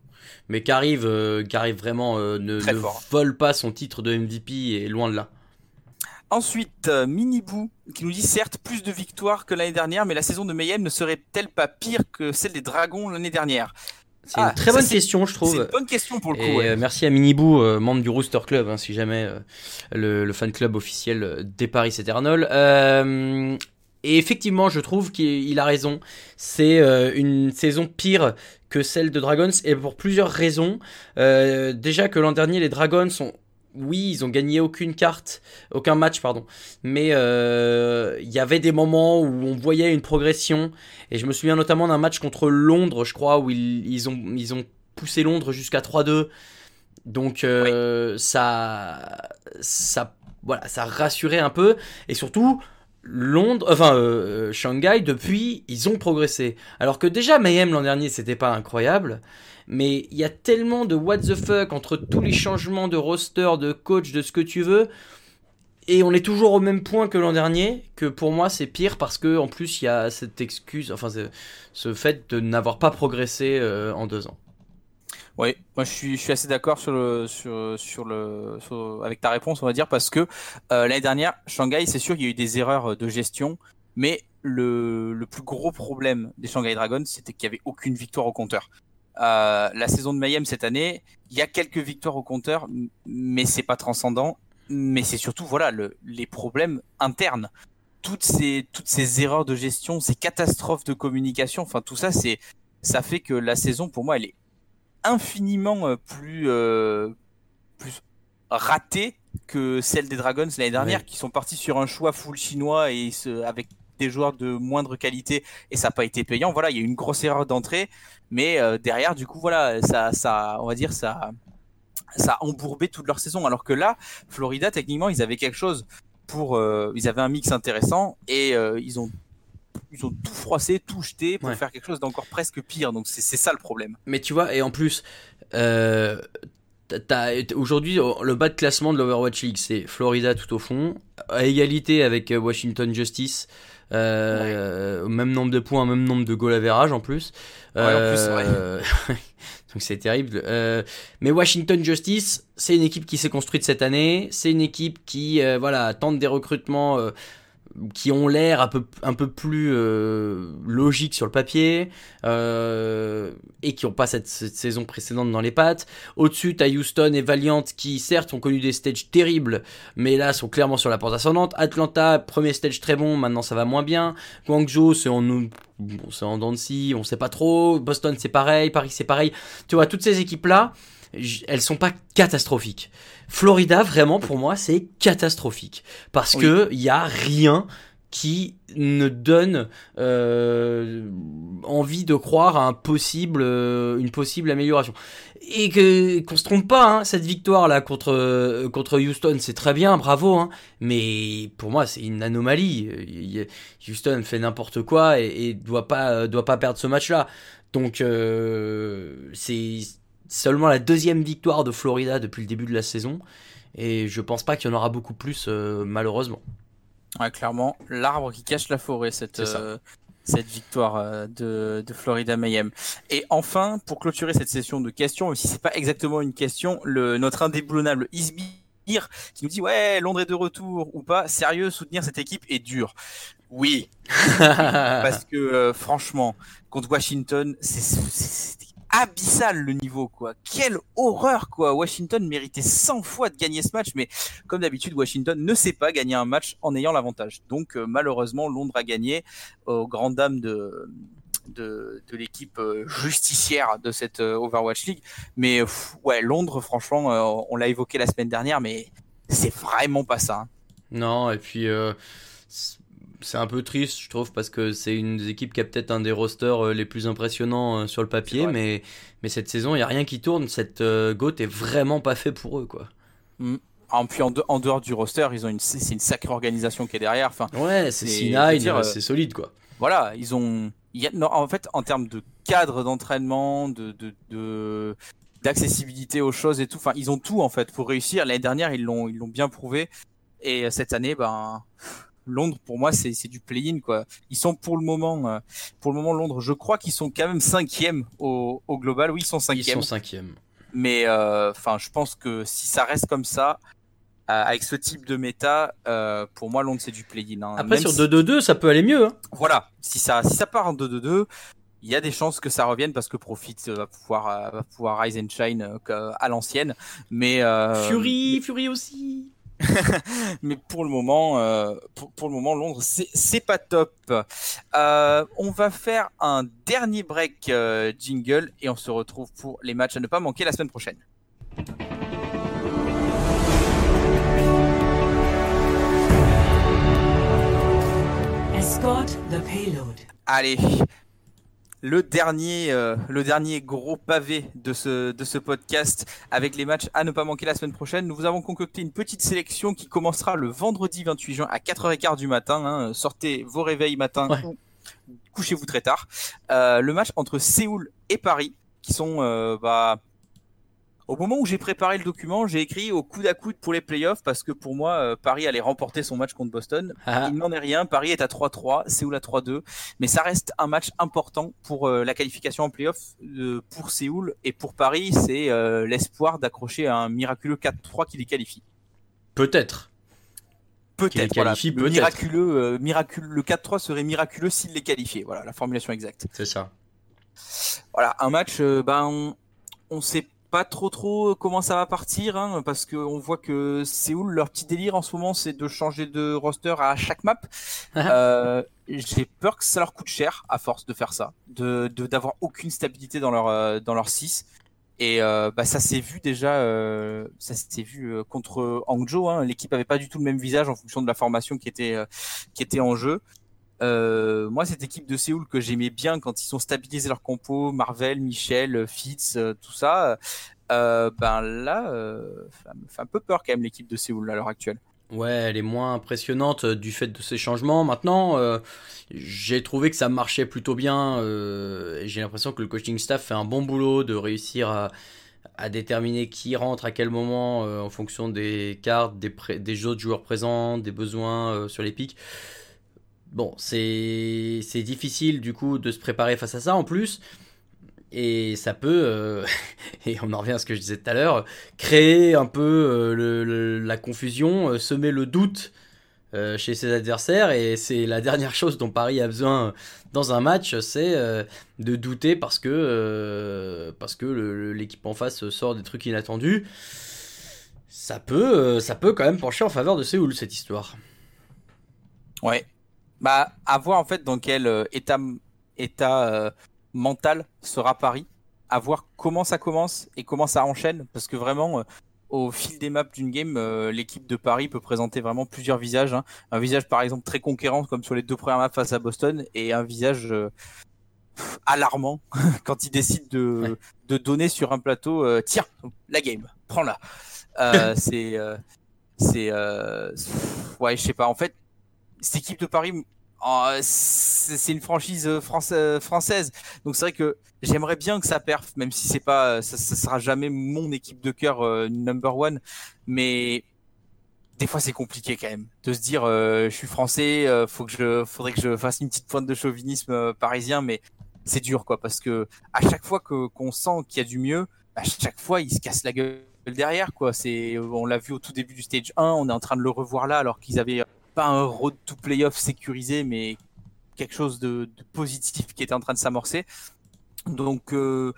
Mais qu'arrive, euh, vraiment euh, ne, ne vole pas son titre de MVP et loin de là. Ensuite, euh, Minibou qui nous dit certes plus de victoires que l'année dernière, mais la saison de Mayhem ne serait-elle pas pire que celle des Dragons l'année dernière? C'est Ah, une très ça, bonne question, je C'est une trouve. bonne question pour le coup. Et ouais. euh, merci à Minibou, euh, membre du Rooster Club, hein, si jamais euh, le, le fan club officiel des Paris Eternal. Euh, et effectivement, je trouve qu'il il a raison. C'est une saison pire que celle de Dragons, et pour plusieurs raisons. Déjà que l'an dernier, les Dragons sont oui, ils ont gagné aucune carte, aucun match, pardon. Mais euh, il y avait des moments où on voyait une progression. Et je me souviens notamment d'un match contre Londres, je crois, où ils, ils ont, ils ont poussé Londres jusqu'à 3-2. Donc euh, ça, ça, voilà, ça rassurait un peu. Et surtout, Londres, enfin euh, Shanghai, depuis, ils ont progressé. Alors que déjà Mayhem l'an dernier, c'était pas incroyable. Mais il y a tellement de what the fuck entre tous les changements de roster, de coach, de ce que tu veux. Et on est toujours au même point que l'an dernier, que pour moi c'est pire parce que en plus il y a cette excuse, enfin ce, fait de n'avoir pas progressé euh, en deux ans. Oui, moi je suis, assez d'accord avec ta réponse, on va dire, parce que euh, l'année dernière, Shanghai, c'est sûr qu'il y a eu des erreurs de gestion, mais le, le plus gros problème des Shanghai Dragons, c'était qu'il n'y avait aucune victoire au compteur. Euh, la saison de Mayhem cette année, il y a quelques victoires au compteur, mais c'est pas transcendant. Mais c'est surtout voilà le, les problèmes internes, toutes ces toutes ces erreurs de gestion, ces catastrophes de communication, enfin tout ça, c'est ça fait que la saison pour moi elle est infiniment euh, plus euh, plus ratée que celle des Dragons l'année dernière, qui sont partis sur un choix full chinois et se, avec des joueurs de moindre qualité et ça n'a pas été payant. Voilà, il y a eu une grosse erreur d'entrée, mais euh, derrière, du coup, voilà, ça, ça, on va dire, ça, ça a embourbé toute leur saison. Alors que là, Florida, techniquement, ils avaient quelque chose pour, euh, ils avaient un mix intéressant et euh, ils ont ils ont tout froissé, tout jeté pour Ouais. faire quelque chose d'encore presque pire. Donc c'est ça le problème. Mais tu vois, et en plus, aujourd'hui, le bas de classement de l'Overwatch League, c'est Florida tout au fond, à égalité avec Washington Justice. Euh, Même nombre de points, même nombre de goal average en plus. Ouais, en plus, ouais. Euh, Donc c'est terrible. Euh, mais Washington Justice, c'est une équipe qui s'est construite cette année. C'est une équipe qui, voilà, tente des recrutements qui ont l'air un peu, un peu plus euh, logiques sur le papier euh, et qui n'ont pas cette, saison précédente dans les pattes. Au-dessus, tu as Houston et Valiant qui, certes, ont connu des stages terribles, mais là sont clairement sur la porte ascendante. Atlanta, premier stage très bon, maintenant ça va moins bien. Guangzhou, c'est en, bon, en scie, on sait pas trop. Boston, c'est pareil. Paris, c'est pareil. Tu vois, toutes ces équipes-là, elles sont pas catastrophiques. Florida, vraiment, pour moi, c'est catastrophique. Parce Oui. que il y a rien qui ne donne euh, envie de croire à un possible, euh, une possible amélioration. Et que qu'on se trompe pas, hein, cette victoire là contre euh, contre Houston, c'est très bien, bravo. Hein, mais pour moi, c'est une anomalie. Houston fait n'importe quoi et, et doit pas doit pas perdre ce match-là. Donc euh, c'est seulement la deuxième victoire de Florida depuis le début de la saison. Et je pense pas qu'il y en aura beaucoup plus, euh, malheureusement. Ouais, clairement, l'arbre qui cache la forêt, cette, euh, cette victoire euh, de, de Florida Mayhem. Et enfin, pour clôturer cette session de questions, même si c'est pas exactement une question, le, notre indéboulonnable Isbir qui nous dit ouais, Londres est de retour ou pas, sérieux, soutenir cette équipe est dur. Oui, parce que franchement, contre Washington, c'est- abyssal le niveau quoi. Quelle horreur quoi. Washington méritait 100 fois de gagner ce match, mais comme d'habitude, Washington ne sait pas gagner un match en ayant l'avantage. Donc euh, malheureusement, Londres a gagné aux grandes dames de de, de l'équipe euh, justicière de cette euh, Overwatch League. Mais ouais, Londres, franchement, on l'a évoqué la semaine dernière, mais c'est vraiment pas ça. hein. Non, et puis c'est un peu triste, je trouve, parce que c'est une des équipes qui a peut-être un des rosters euh, les plus impressionnants euh, sur le papier, mais, mais cette saison, il n'y a rien qui tourne. Cette euh, GOAT est vraiment pas fait pour eux, quoi. En, puis en, de- en dehors du roster, ils ont une, c'est une sacrée organisation qui est derrière. Enfin, Ouais, c'est C'est- C9, je veux dire, euh, c'est solide quoi. voilà, ils ont. il y a- non, en fait, en termes de cadre d'entraînement, de, d'accessibilité aux choses et tout, enfin, ils ont tout en fait pour réussir. L'année dernière, ils l'ont, ils l'ont bien prouvé. Et cette année, ben, Londres, pour moi, c'est, c'est du play-in quoi. Ils sont pour le moment, euh, pour le moment, Londres, je crois qu'ils sont quand même cinquième au, au global. Oui, ils sont Ils cinquième. sont cinquième. Mais euh, enfin, je pense que si ça reste comme ça, euh, avec ce type de méta, euh, pour moi, Londres, c'est du play-in. hein. Après, Même sur si- 2-2-2, ça peut aller mieux. hein. voilà, si ça, si ça part en 2-2-2, il y a des chances que ça revienne parce que Profit euh, va pouvoir, va pouvoir rise and shine euh, à l'ancienne. Mais, euh, Fury, Fury aussi. mais pour le moment, euh, pour, pour le moment, Londres, c'est pas top. Euh, on va faire un dernier break euh, jingle et on se retrouve pour les matchs à ne pas manquer la semaine prochaine. Escort the payload. Allez, le dernier, euh, le dernier gros pavé de ce, de ce podcast avec les matchs à ne pas manquer la semaine prochaine. Nous vous avons concocté une petite sélection qui commencera le vendredi 28 juin à 4h15 du matin. hein. Sortez vos réveils matin Ouais. couchez-vous très tard. Euh, le match entre Séoul et Paris qui sont euh, bah, au moment où j'ai préparé le document, j'ai écrit au coude à coude pour les playoffs parce que pour moi, euh, Paris allait remporter son match contre Boston. Ah, Il n'en est rien. Paris est à 3-3, Séoul à 3-2. Mais ça reste un match important pour euh, la qualification en playoff euh, pour Séoul. Et pour Paris, c'est l'espoir d'accrocher un miraculeux 4-3 qui les qualifie. peut-être. Peut-être. Voilà. miraculeux, euh, miracule, le 4-3 serait miraculeux s'il les qualifiait. Voilà la formulation exacte. C'est ça. Voilà, un match, euh, ben, on, on sait pas trop trop comment ça va partir, hein, parce que on voit que Séoul, leur petit délire en ce moment, c'est de changer de roster à chaque map. euh, J'ai peur que ça leur coûte cher à force de faire ça, de d'avoir aucune stabilité dans leur euh, dans leur 6. Et euh, bah, ça s'est vu déjà, euh, ça s'est vu euh, contre Hangzhou. Hein, L'équipe avait pas du tout le même visage en fonction de la formation qui était euh, qui était en jeu. Euh, moi, cette équipe de Séoul que j'aimais bien quand ils ont stabilisé leur compo, Marvel, Michel, Fitz, euh, tout ça, euh, ben là, euh, ça me fait un peu peur quand même l'équipe de Séoul à l'heure actuelle. Ouais, elle est moins impressionnante euh, du fait de ces changements. Maintenant, euh, j'ai trouvé que ça marchait plutôt bien. euh, j'ai l'impression que le coaching staff fait un bon boulot de réussir à, déterminer qui rentre à quel moment euh, en fonction des cartes, des, des autres joueurs présents, des besoins euh, sur les pics. Bon, c'est difficile du coup de se préparer face à ça en plus. Et ça peut, euh, et on en revient à ce que je disais tout à l'heure, créer un peu euh, la confusion, euh, semer le doute chez ses adversaires. Et c'est la dernière chose dont Paris a besoin dans un match, c'est de douter parce que, que l'équipe en face sort des trucs inattendus. Ça peut, ça peut quand même pencher en faveur de Séoul, cette histoire. Ouais. Bah, à voir en fait dans quel euh, état, état euh, mental sera Paris, à voir comment ça commence et comment ça enchaîne, parce que vraiment, euh, au fil des maps d'une game, euh, l'équipe de Paris peut présenter vraiment plusieurs visages. hein. Un visage par exemple très conquérant, comme sur les deux premières maps face à Boston, et un visage euh, pff, alarmant quand ils décident de, Ouais. de donner sur un plateau, euh, tiens, la game, prends-la. Euh, c'est, euh, c'est, euh, ouais, je sais pas. En fait, cette équipe de Paris, oh, c'est une franchise euh, française, française. Donc c'est vrai que j'aimerais bien que ça perf, même si c'est pas, ça, ça sera jamais mon équipe de cœur euh, number one. Mais des fois c'est compliqué quand même de se dire, euh, je suis français, euh, faut que je, faudrait que je fasse une petite pointe de chauvinisme euh, parisien, mais c'est dur quoi, parce que à chaque fois que qu'on sent qu'il y a du mieux, à chaque fois il se casse la gueule derrière quoi. C'est, on l'a vu au tout début du stage 1, on est en train de le revoir là, alors qu'ils avaient pas un road to playoff sécurisé, mais quelque chose de, de positif qui était en train de s'amorcer. Donc, euh,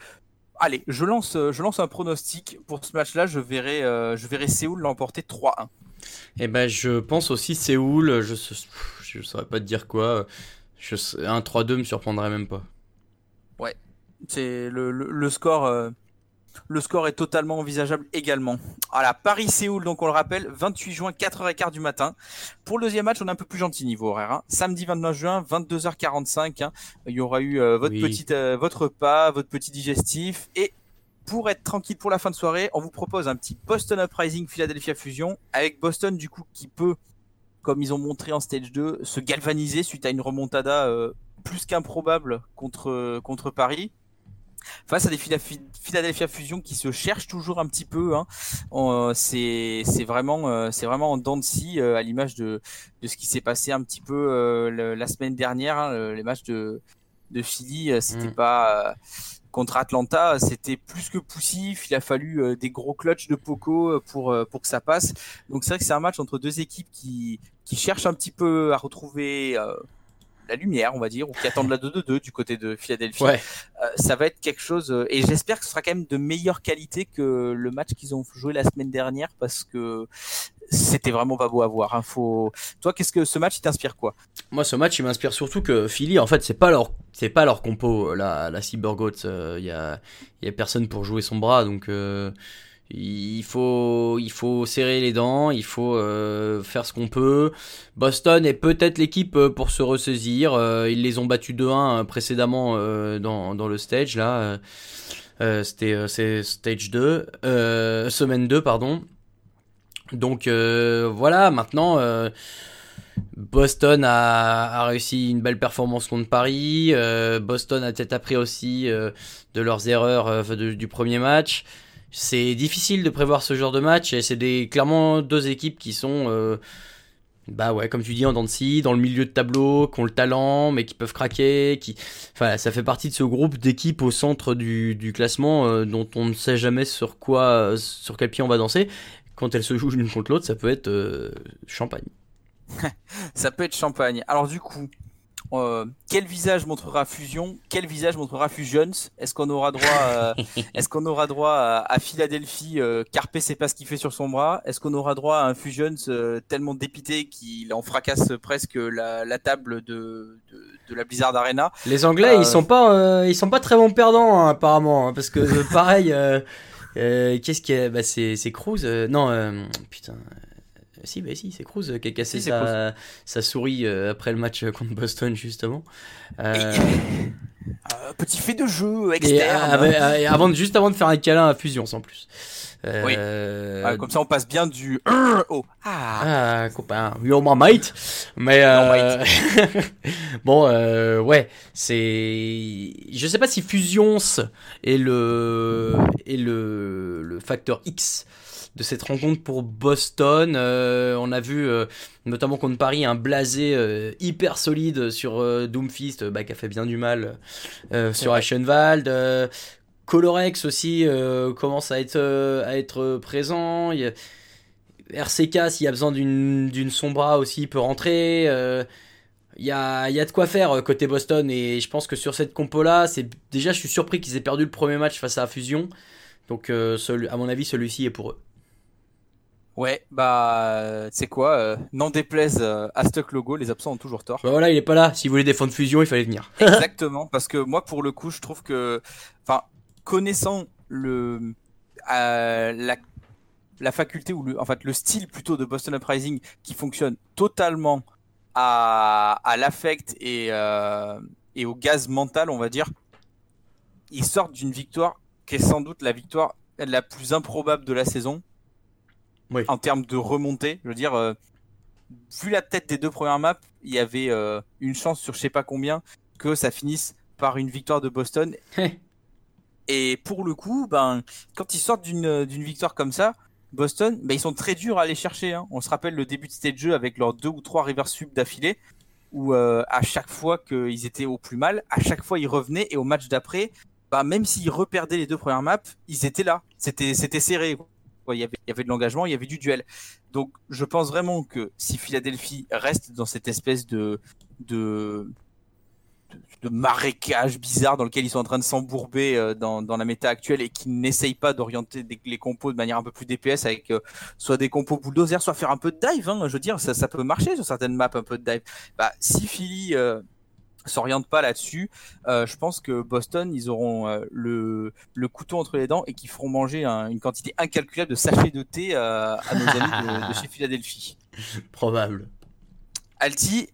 allez, je lance, je lance un pronostic pour ce match-là. Je verrai, euh, je verrai Séoul l'emporter 3-1. Et ben, je pense aussi Séoul, je, je saurais pas te dire quoi. Je, un 3-2 me surprendrait même pas. C'est le, le, le score. euh, le score est totalement envisageable également. Voilà, Paris-Séoul, donc on le rappelle, 28 juin, 4h15 du matin. Pour le deuxième match, on est un peu plus gentil niveau horaire. hein. Samedi 29 juin, 22h45. hein. Il y aura eu euh, votre Oui. petite, euh, votre repas, votre petit digestif et pour être tranquille pour la fin de soirée, on vous propose un petit Boston Uprising Philadelphia Fusion avec Boston du coup qui peut, comme ils ont montré en stage 2, se galvaniser suite à une remontada euh, plus qu'improbable contre contre Paris. Face à des Phila- Philadelphia Fusion qui se cherchent toujours un petit peu, hein. Euh, c'est vraiment euh, c'est vraiment en dents de scie euh, à l'image de de ce qui s'est passé un petit peu euh, la semaine dernière, hein, le- les matchs de de Philly, c'était Mm. pas euh, contre Atlanta, c'était plus que poussif. Il a fallu euh, des gros clutches de Poco pour pour que ça passe. Donc c'est vrai que c'est un match entre deux équipes qui qui cherchent un petit peu à retrouver euh, la lumière, on va dire, ou qui attendent la 2-2-2 du côté de Philadelphie. Ouais. Euh, ça va être quelque chose, euh, et j'espère que ce sera quand même de meilleure qualité que le match qu'ils ont joué la semaine dernière, parce que c'était vraiment pas beau à voir. hein. Faut... Toi, qu'est-ce que ce match il t'inspire quoi? Moi, ce match, il m'inspire surtout que Philly, en fait, c'est pas leur, c'est pas leur compo, euh, la, la Cybergoat. Il y, a, y a personne pour jouer son bras, donc euh, il faut, il faut serrer les dents, il faut euh, faire ce qu'on peut. Boston est peut-être l'équipe euh, pour se ressaisir. euh, ils les ont battus 2-1 euh, précédemment dans, dans le stage là. C'était c'est stage 2, euh, semaine 2 pardon. Donc voilà, maintenant. Boston a, a réussi une belle performance contre Paris. Boston a peut-être appris aussi de leurs erreurs du premier match. C'est difficile de prévoir ce genre de match et c'est clairement deux équipes qui sont, euh, bah ouais, comme tu dis, en dents de dans le milieu de tableau, qui ont le talent, mais qui peuvent craquer. Enfin, ça fait partie de ce groupe d'équipes au centre du, classement euh, dont on ne sait jamais sur quoi, sur quel pied on va danser. Quand elles se jouent l'une contre l'autre, ça peut être euh, champagne. Ça peut être champagne. Alors du coup, euh, quel visage montrera Fusion? Quel visage montrera Fusions? Est-ce qu'on aura droit, euh, est-ce qu'on aura droit à, à Philadelphie euh, Carpe sait pas ce qu'il fait sur son bras? Est-ce qu'on aura droit à un Fusions euh, tellement dépité qu'il en fracasse presque la, la table de, de, de la Blizzard Arena? Les Anglais, Euh, ils sont pas, euh, ils sont pas très bons perdants hein, apparemment, hein, parce que euh, pareil, euh, euh, qu'est-ce qui est, bah c'est, Cruz, euh, non, euh, putain, si, bah si, c'est Cruz qui a cassé Si, sa, sa souris euh, après le match contre Boston justement. Euh, Euh, Petit fait de jeu et, externe. euh, avec- euh, et avant, juste avant de faire un câlin à Fusion, sans plus. Euh, Ah, comme ça, on passe bien du au ah. Ah, copain, you're my mate. Mais euh... bon, euh, ouais, c'est. Je sais pas si Fusions est le est le le facteur X de cette rencontre pour Boston. Euh, on a vu euh, notamment contre Paris un blasé euh, hyper solide sur Doomfist, bah, qui a fait bien du mal sur vrai. Aschenwald. Euh, Colorex aussi commence à être à être présent. Il a- RCK, s'il y a besoin d'une sombra aussi, il peut rentrer. Il y, a, il y a de quoi faire côté Boston et je pense que sur cette compo-là, c'est déjà je suis surpris qu'ils aient perdu le premier match face à Fusion. Donc euh, celui- à mon avis, celui-ci est pour eux. Ouais, bah, c'est quoi euh, N'en déplaise euh, à Stuck Logo, les absents ont toujours tort. Bah voilà, il est pas là. S'il voulait défendre Fusion, il fallait venir. Exactement, parce que moi, pour le coup, je trouve que, enfin, connaissant le, euh, la, la faculté ou le, en fait, le style plutôt de Boston Uprising qui fonctionne totalement à, à l'affect et, euh, et au gaz mental, on va dire, ils sortent d'une victoire qui est sans doute la victoire la plus improbable de la saison. Oui. En termes de remontée, je veux dire, euh, vu la tête des deux premières maps, il y avait euh, une chance sur je sais pas combien que ça finisse par une victoire de Boston. Et pour le coup, ben, quand ils sortent d'une d'une victoire comme ça, Boston, ben, ils sont très durs à aller chercher. Hein. On se rappelle le début de stage jeu avec leurs deux ou trois reverse sweep d'affilée, où euh, à chaque fois qu'ils étaient au plus mal, à chaque fois ils revenaient et au match d'après, bah, même s'ils reperdaient les deux premières maps, ils étaient là. C'était c'était serré. quoi. Il y, avait, il y avait de l'engagement, il y avait du duel. Donc je pense vraiment que si Philadelphie reste dans cette espèce de, de, de, marécage bizarre dans lequel ils sont en train de s'embourber euh, dans, dans la méta actuelle et qui n'essayent pas d'orienter les compos de manière un peu plus DPS avec euh, soit des compos bulldozer, soit faire un peu de dive. Hein, je veux dire, ça, ça peut marcher sur certaines maps, un peu de dive. Bah, si Philly euh, s'oriente pas là-dessus, euh, je pense que Boston, ils auront euh, le, le couteau entre les dents et qu'ils feront manger un- une quantité incalculable de sachets de thé euh, à nos amis de, de chez Philadelphie. Probable. Alti,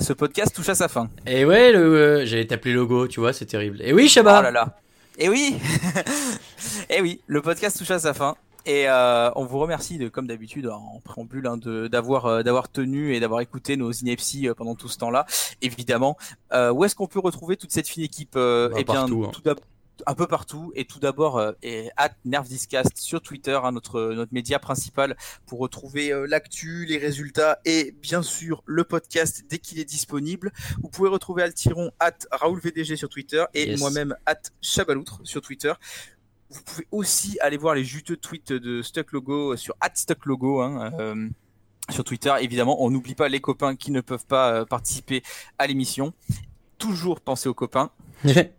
ce podcast touche à sa fin. Et ouais, le, euh, j'allais t'appeler logo, tu vois, c'est terrible. Et oui, Oh Shabba. là là. Et oui, et oui, le podcast touche à sa fin. Et euh, on vous remercie, de, comme d'habitude, en préambule, hein, d'avoir euh, d'avoir tenu et d'avoir écouté nos inepties euh, pendant tout ce temps-là. Évidemment, Euh, où est-ce qu'on peut retrouver toute cette fine équipe euh, Bah, Eh bien, partout, hein. tout d'ab- un peu partout. Et tout d'abord, euh, et at NerfDiscast sur Twitter, hein, notre notre média principal, pour retrouver l'actu, les résultats et bien sûr le podcast dès qu'il est disponible. Vous pouvez retrouver Altiron at Raoul VDG sur Twitter et Yes. moi-même at Chabaloutre sur Twitter. Vous pouvez aussi aller voir les juteux tweets de Stuck Logo sur at Stuck Logo. Hein, euh, sur Twitter, évidemment, on n'oublie pas les copains qui ne peuvent pas euh, participer à l'émission. Toujours penser aux copains.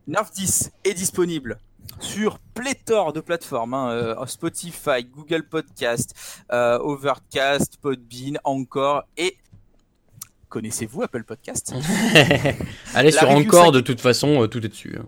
Nerf 10 est disponible sur pléthore de plateformes, hein, euh, Spotify, Google Podcast, euh, Overcast, Podbean, encore et connaissez-vous Apple Podcast? Allez La sur encore, de toute façon, euh, tout est dessus. hein.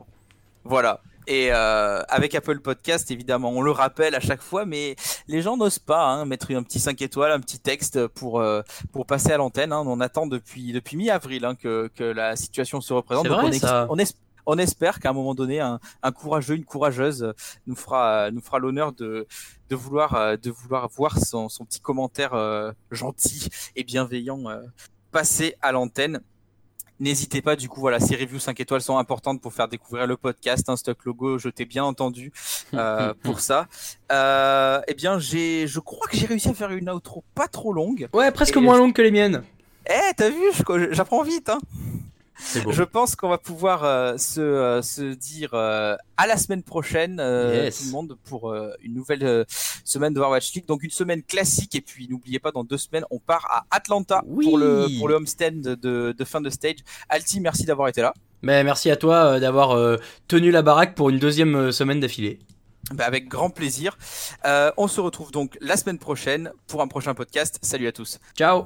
Voilà. Et euh, avec Apple Podcast, évidemment, on le rappelle à chaque fois, mais les gens n'osent pas hein, mettre un petit 5 étoiles, un petit texte pour euh, pour passer à l'antenne. hein. On attend depuis depuis mi-avril hein, que que la situation se représente. Donc vrai, on, ça. on, es- on espère qu'à un moment donné, un, un courageux, une courageuse nous fera nous fera l'honneur de de vouloir de vouloir voir son son petit commentaire euh, gentil et bienveillant euh, passer à l'antenne. N'hésitez pas, du coup, voilà, ces reviews 5 étoiles sont importantes pour faire découvrir le podcast. Un stock logo, je t'ai bien entendu euh, pour ça. Euh, eh bien, j'ai, je crois que j'ai réussi à faire une outro pas trop longue. Ouais, presque Et moins je- longue que les miennes. Eh, t'as vu, j'apprends vite, hein. Je pense qu'on va pouvoir euh, se, euh, se dire euh, à la semaine prochaine, Yes. tout le monde, pour une nouvelle semaine de Overwatch League. Donc une semaine classique. Et puis n'oubliez pas, dans deux semaines, on part à Atlanta Oui. pour le pour le homestand de, de fin de stage. Alti, merci d'avoir été là. Mais merci à toi d'avoir tenu la baraque pour une deuxième semaine d'affilée. Bah, avec grand plaisir. On se retrouve donc la semaine prochaine pour un prochain podcast. Salut à tous. Ciao